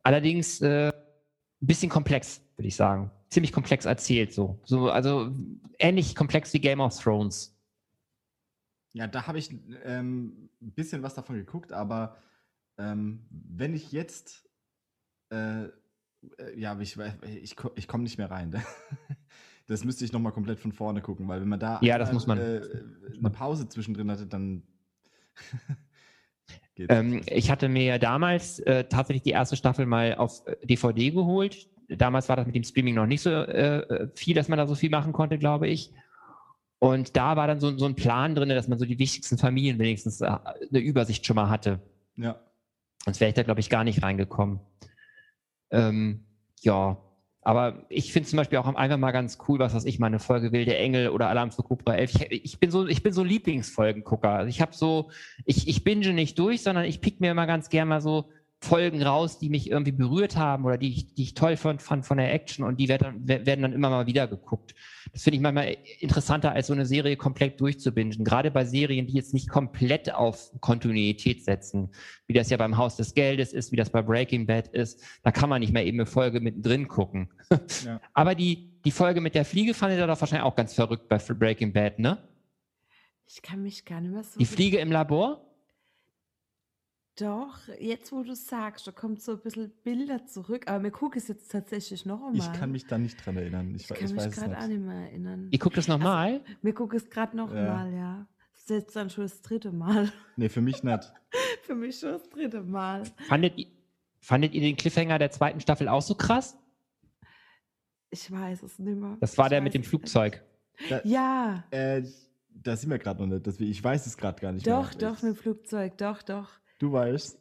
Allerdings äh, ein bisschen komplex, würde ich sagen. Ziemlich komplex erzählt so. so. Also ähnlich komplex wie Game of Thrones. Ja, da habe ich ähm, ein bisschen was davon geguckt, aber ähm, wenn ich jetzt, äh, äh, ja, ich, ich, ich komme nicht mehr rein. Das müsste ich nochmal komplett von vorne gucken, weil wenn man da Ja, das einmal, muss man. Äh, eine Pause zwischendrin hatte, dann Ähm, ich hatte mir damals äh, tatsächlich die erste Staffel mal auf äh, DVD geholt. Damals war das mit dem Streaming noch nicht so äh, äh, viel, dass man da so viel machen konnte, glaube ich. Und da war dann so, so ein Plan drin, dass man so die wichtigsten Familien wenigstens äh, eine Übersicht schon mal hatte. Ja, Sonst wäre ich da, glaube ich, gar nicht reingekommen. Ähm, ja, aber ich finde zum Beispiel auch einfach mal ganz cool, was weiß ich, mal eine Folge Wilde Engel oder Alarm für Cobra 11. Ich, ich bin so, ich bin so Lieblingsfolgengucker. Ich habe so, ich, ich binge nicht durch, sondern ich pick mir immer ganz gern mal so Folgen raus, die mich irgendwie berührt haben oder die ich, die ich toll fand, fand von der Action und die werden dann, werden dann immer mal wieder geguckt. Das finde ich manchmal interessanter, als so eine Serie komplett durchzubingen. Gerade bei Serien, die jetzt nicht komplett auf Kontinuität setzen, wie das ja beim Haus des Geldes ist, wie das bei Breaking Bad ist. Da kann man nicht mehr eben eine Folge mittendrin gucken. Ja. Aber die, die Folge mit der Fliege fandet ihr doch wahrscheinlich auch ganz verrückt bei Breaking Bad, ne? Ich kann mich gar nicht mehr so. Die Fliege im Labor? Doch, jetzt wo du sagst, da kommt so ein bisschen Bilder zurück, aber mir gucke es jetzt tatsächlich noch einmal. ich kann mich da nicht dran erinnern. Ich, Ich kann ich mich weiß es gerade auch nicht. mehr erinnern. Ihr guckt es nochmal? Mir gucke es gerade noch Ja. mal, ja. Das ist jetzt dann schon das dritte Mal. Nee, für mich nicht. Für mich schon das dritte Mal. fandet, ihr, fandet ihr den Cliffhanger der zweiten Staffel auch so krass? Ich weiß es nicht mehr. Das war Ich der mit dem Flugzeug. Da. Ja, äh, da sind wir gerade noch nicht. Ich weiß es gerade gar nicht doch, mehr. doch, Ich- mit dem Flugzeug, doch, doch. Du weißt.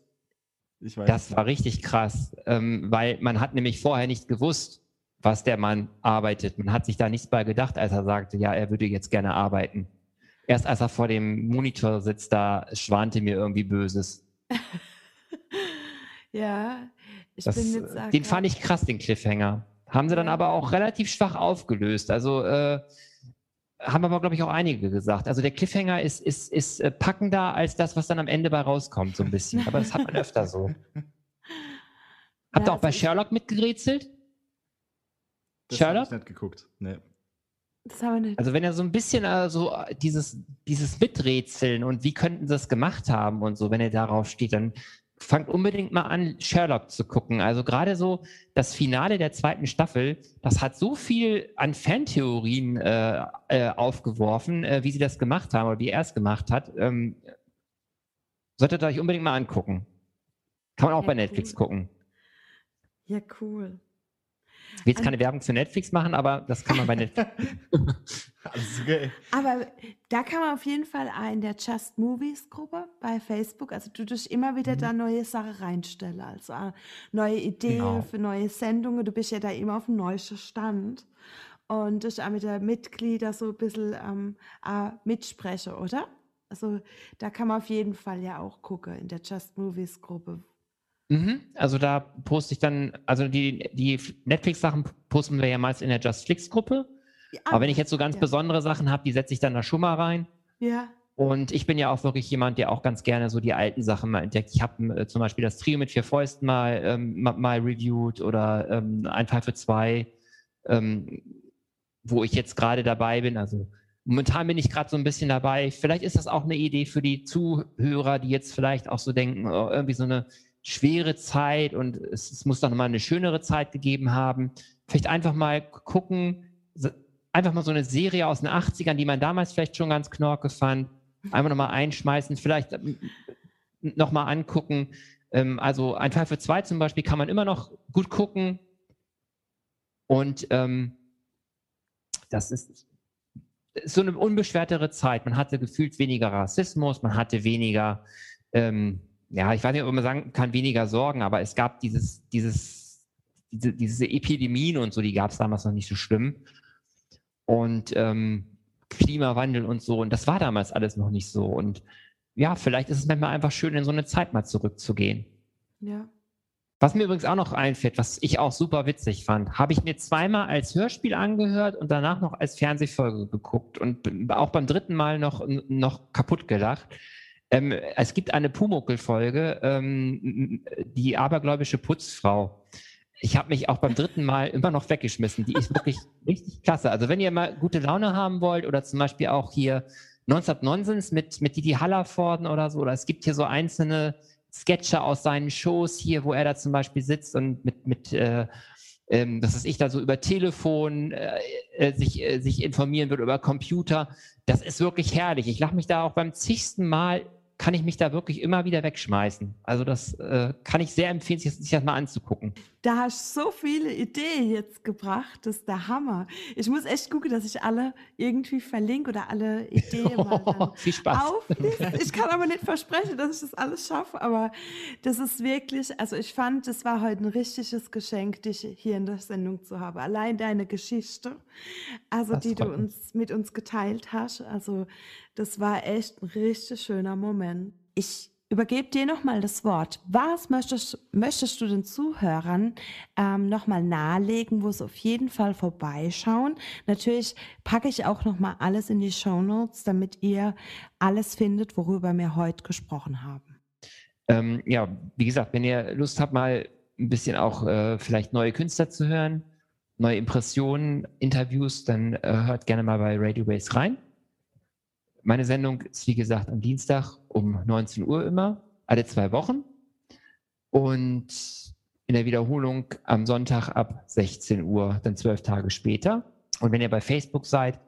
Ich weiß. Das war richtig krass, ähm, weil man hat nämlich vorher nicht gewusst, was der Mann arbeitet. Man hat sich da nichts bei gedacht, als er sagte, ja, er würde jetzt gerne arbeiten. Erst als er vor dem Monitor sitzt, da schwante mir irgendwie Böses. Ja, ich Das, bin jetzt. den fand ich krass, den Cliffhanger. Haben sie dann aber auch relativ schwach aufgelöst. Also äh, haben aber, glaube ich, auch einige gesagt. Also der Cliffhanger ist, ist, ist äh, packender als das, was dann am Ende bei rauskommt, so ein bisschen. Aber das hat man öfter so. Habt ihr Ja, auch bei also ich- Sherlock mitgerätselt? Das hab Sherlock? ich nicht geguckt. Nee. Das haben wir nicht. Also wenn er so ein bisschen so äh, dieses, dieses Miträtseln und wie könnten sie das gemacht haben und so, wenn er darauf steht, dann fangt unbedingt mal an, Sherlock zu gucken. Also gerade so das Finale der zweiten Staffel, das hat so viel an Fantheorien äh, äh, aufgeworfen, äh, wie sie das gemacht haben oder wie er es gemacht hat. Ähm, solltet ihr euch unbedingt mal angucken. Kann man auch Ja, bei Netflix cool. gucken. Ja, cool. Ich will jetzt keine Werbung für Netflix machen, aber das kann man bei Netflix. Okay. Aber da kann man auf jeden Fall auch in der Just Movies Gruppe bei Facebook, also du dich immer wieder da neue Sachen reinstellen, also auch neue Ideen Genau. für neue Sendungen. Du bist ja da immer auf dem neuesten Stand und dich auch mit der Mitglieder so ein bisschen ähm, auch mitsprechen, oder? Also da kann man auf jeden Fall ja auch gucken in der Just Movies Gruppe. Mhm. Also da poste ich dann, also die, die Netflix-Sachen posten wir ja meist in der Just Flix-Gruppe. Ja, Aber wenn ich jetzt so ganz ja. besondere Sachen habe, die setze ich dann da schon mal rein. Ja, Und ich bin ja auch wirklich jemand, der auch ganz gerne so die alten Sachen mal entdeckt. Ich habe äh, zum Beispiel das Trio mit vier Fäusten mal, ähm, ma- mal reviewed oder ähm, ein Fall für zwei, ähm, wo ich jetzt gerade dabei bin. Also momentan bin ich gerade so ein bisschen dabei. Vielleicht ist das auch eine Idee für die Zuhörer, die jetzt vielleicht auch so denken, oh, irgendwie so eine schwere Zeit und es, es muss doch mal eine schönere Zeit gegeben haben. Vielleicht einfach mal gucken, einfach mal so eine Serie aus den 80ern, die man damals vielleicht schon ganz knorke fand, einfach nochmal einschmeißen, vielleicht nochmal angucken. Ähm, also ein Fall für zwei zum Beispiel kann man immer noch gut gucken. Und ähm, das ist, ist so eine unbeschwertere Zeit. Man hatte gefühlt weniger Rassismus, man hatte weniger, ähm, ja, ich weiß nicht, ob man sagen kann, weniger Sorgen, aber es gab dieses, dieses, diese, diese Epidemien und so, die gab es damals noch nicht so schlimm. Und ähm, Klimawandel und so. Und das war damals alles noch nicht so. Und ja, vielleicht ist es manchmal einfach schön, in so eine Zeit mal zurückzugehen. ja. Was mir übrigens auch noch einfällt, was ich auch super witzig fand, habe ich mir zweimal als Hörspiel angehört und danach noch als Fernsehfolge geguckt und auch beim dritten Mal noch, noch kaputt gelacht. Ähm, es gibt eine Pumuckel-Folge, ähm, die abergläubische Putzfrau. Ich habe mich auch beim dritten Mal immer noch weggeschmissen. Die ist wirklich richtig klasse. Also wenn ihr mal gute Laune haben wollt oder zum Beispiel auch hier Nonstop Nonsens mit, mit Didi Hallervorden oder so, oder es gibt hier so einzelne Sketche aus seinen Shows hier, wo er da zum Beispiel sitzt und mit, mit äh, ähm, das ist ich da so über Telefon äh, äh, sich, äh, sich informieren wird, über Computer. Das ist wirklich herrlich. Ich lache mich da auch beim zigsten Mal, kann ich mich da wirklich immer wieder wegschmeißen. Also das äh, kann ich sehr empfehlen, sich, sich das mal anzugucken. Da hast du so viele Ideen jetzt gebracht, das ist der Hammer. Ich muss echt gucken, dass ich alle irgendwie verlinke oder alle Ideen mal dann Viel Spaß. aufliste. Ich kann aber nicht versprechen, dass ich das alles schaffe, aber das ist wirklich, also ich fand, das war heute ein richtiges Geschenk, dich hier in der Sendung zu haben. Allein deine Geschichte, also Das die du uns mit uns geteilt hast, also das war echt ein richtig schöner Moment. Ich übergebe dir nochmal das Wort. Was möchtest, möchtest du den Zuhörern ähm, nochmal nahelegen, wo sie auf jeden Fall vorbeischauen? Natürlich packe ich auch nochmal alles in die Show Notes, damit ihr alles findet, worüber wir heute gesprochen haben. Ähm, ja, wie gesagt, wenn ihr Lust habt, mal ein bisschen auch äh, vielleicht neue Künstler zu hören, neue Impressionen, Interviews, dann äh, hört gerne mal bei Radio Base rein. Meine Sendung ist, wie gesagt, am Dienstag um 19 Uhr immer, alle zwei Wochen. Und in der Wiederholung am Sonntag ab 16 Uhr, dann zwölf Tage später. Und wenn ihr bei Facebook seid,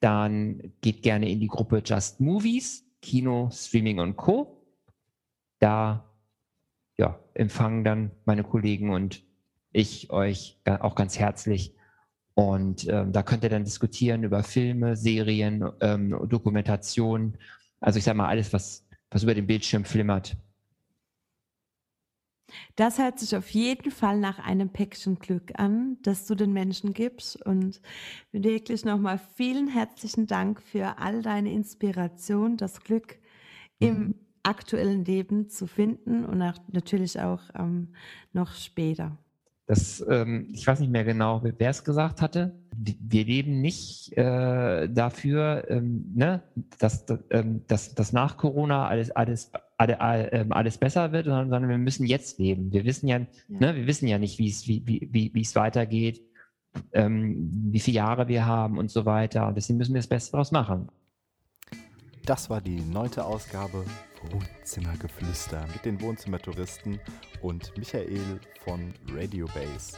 dann geht gerne in die Gruppe Just Movies, Kino, Streaming und Co da ja, empfangen dann meine Kollegen und ich euch auch ganz herzlich. Und ähm, da könnt ihr dann diskutieren über Filme, Serien, ähm, Dokumentationen. Also ich sage mal alles, was, was über den Bildschirm flimmert. Das hört sich auf jeden Fall nach einem Päckchen Glück an, das du den Menschen gibst. Und wirklich nochmal vielen herzlichen Dank für all deine Inspiration, das Glück im aktuellen Leben zu finden und auch, natürlich auch ähm, noch später. Das, ähm, ich weiß nicht mehr genau, wer es gesagt hatte. Wir leben nicht äh, dafür, ähm, ne, dass, ähm, dass, dass nach Corona alles, alles, alle, all- ähm, alles besser wird, sondern, sondern wir müssen jetzt leben. Wir wissen ja, Ja. Ne, wir wissen ja nicht, wie es wie, wie, wie, wie es weitergeht, ähm, wie viele Jahre wir haben und so weiter. Und deswegen müssen wir das Beste daraus machen. Das war die neunte Ausgabe Wohnzimmergeflüster mit den Wohnzimmertouristen und Michael von Radio Base.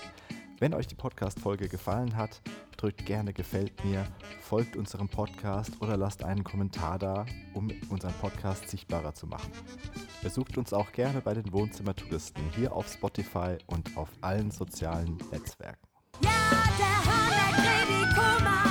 Wenn euch die Podcast-Folge gefallen hat, drückt gerne Gefällt mir, folgt unserem Podcast oder lasst einen Kommentar da, um unseren Podcast sichtbarer zu machen. Besucht uns auch gerne bei den Wohnzimmertouristen hier auf Spotify und auf allen sozialen Netzwerken. Ja, der Hahn, der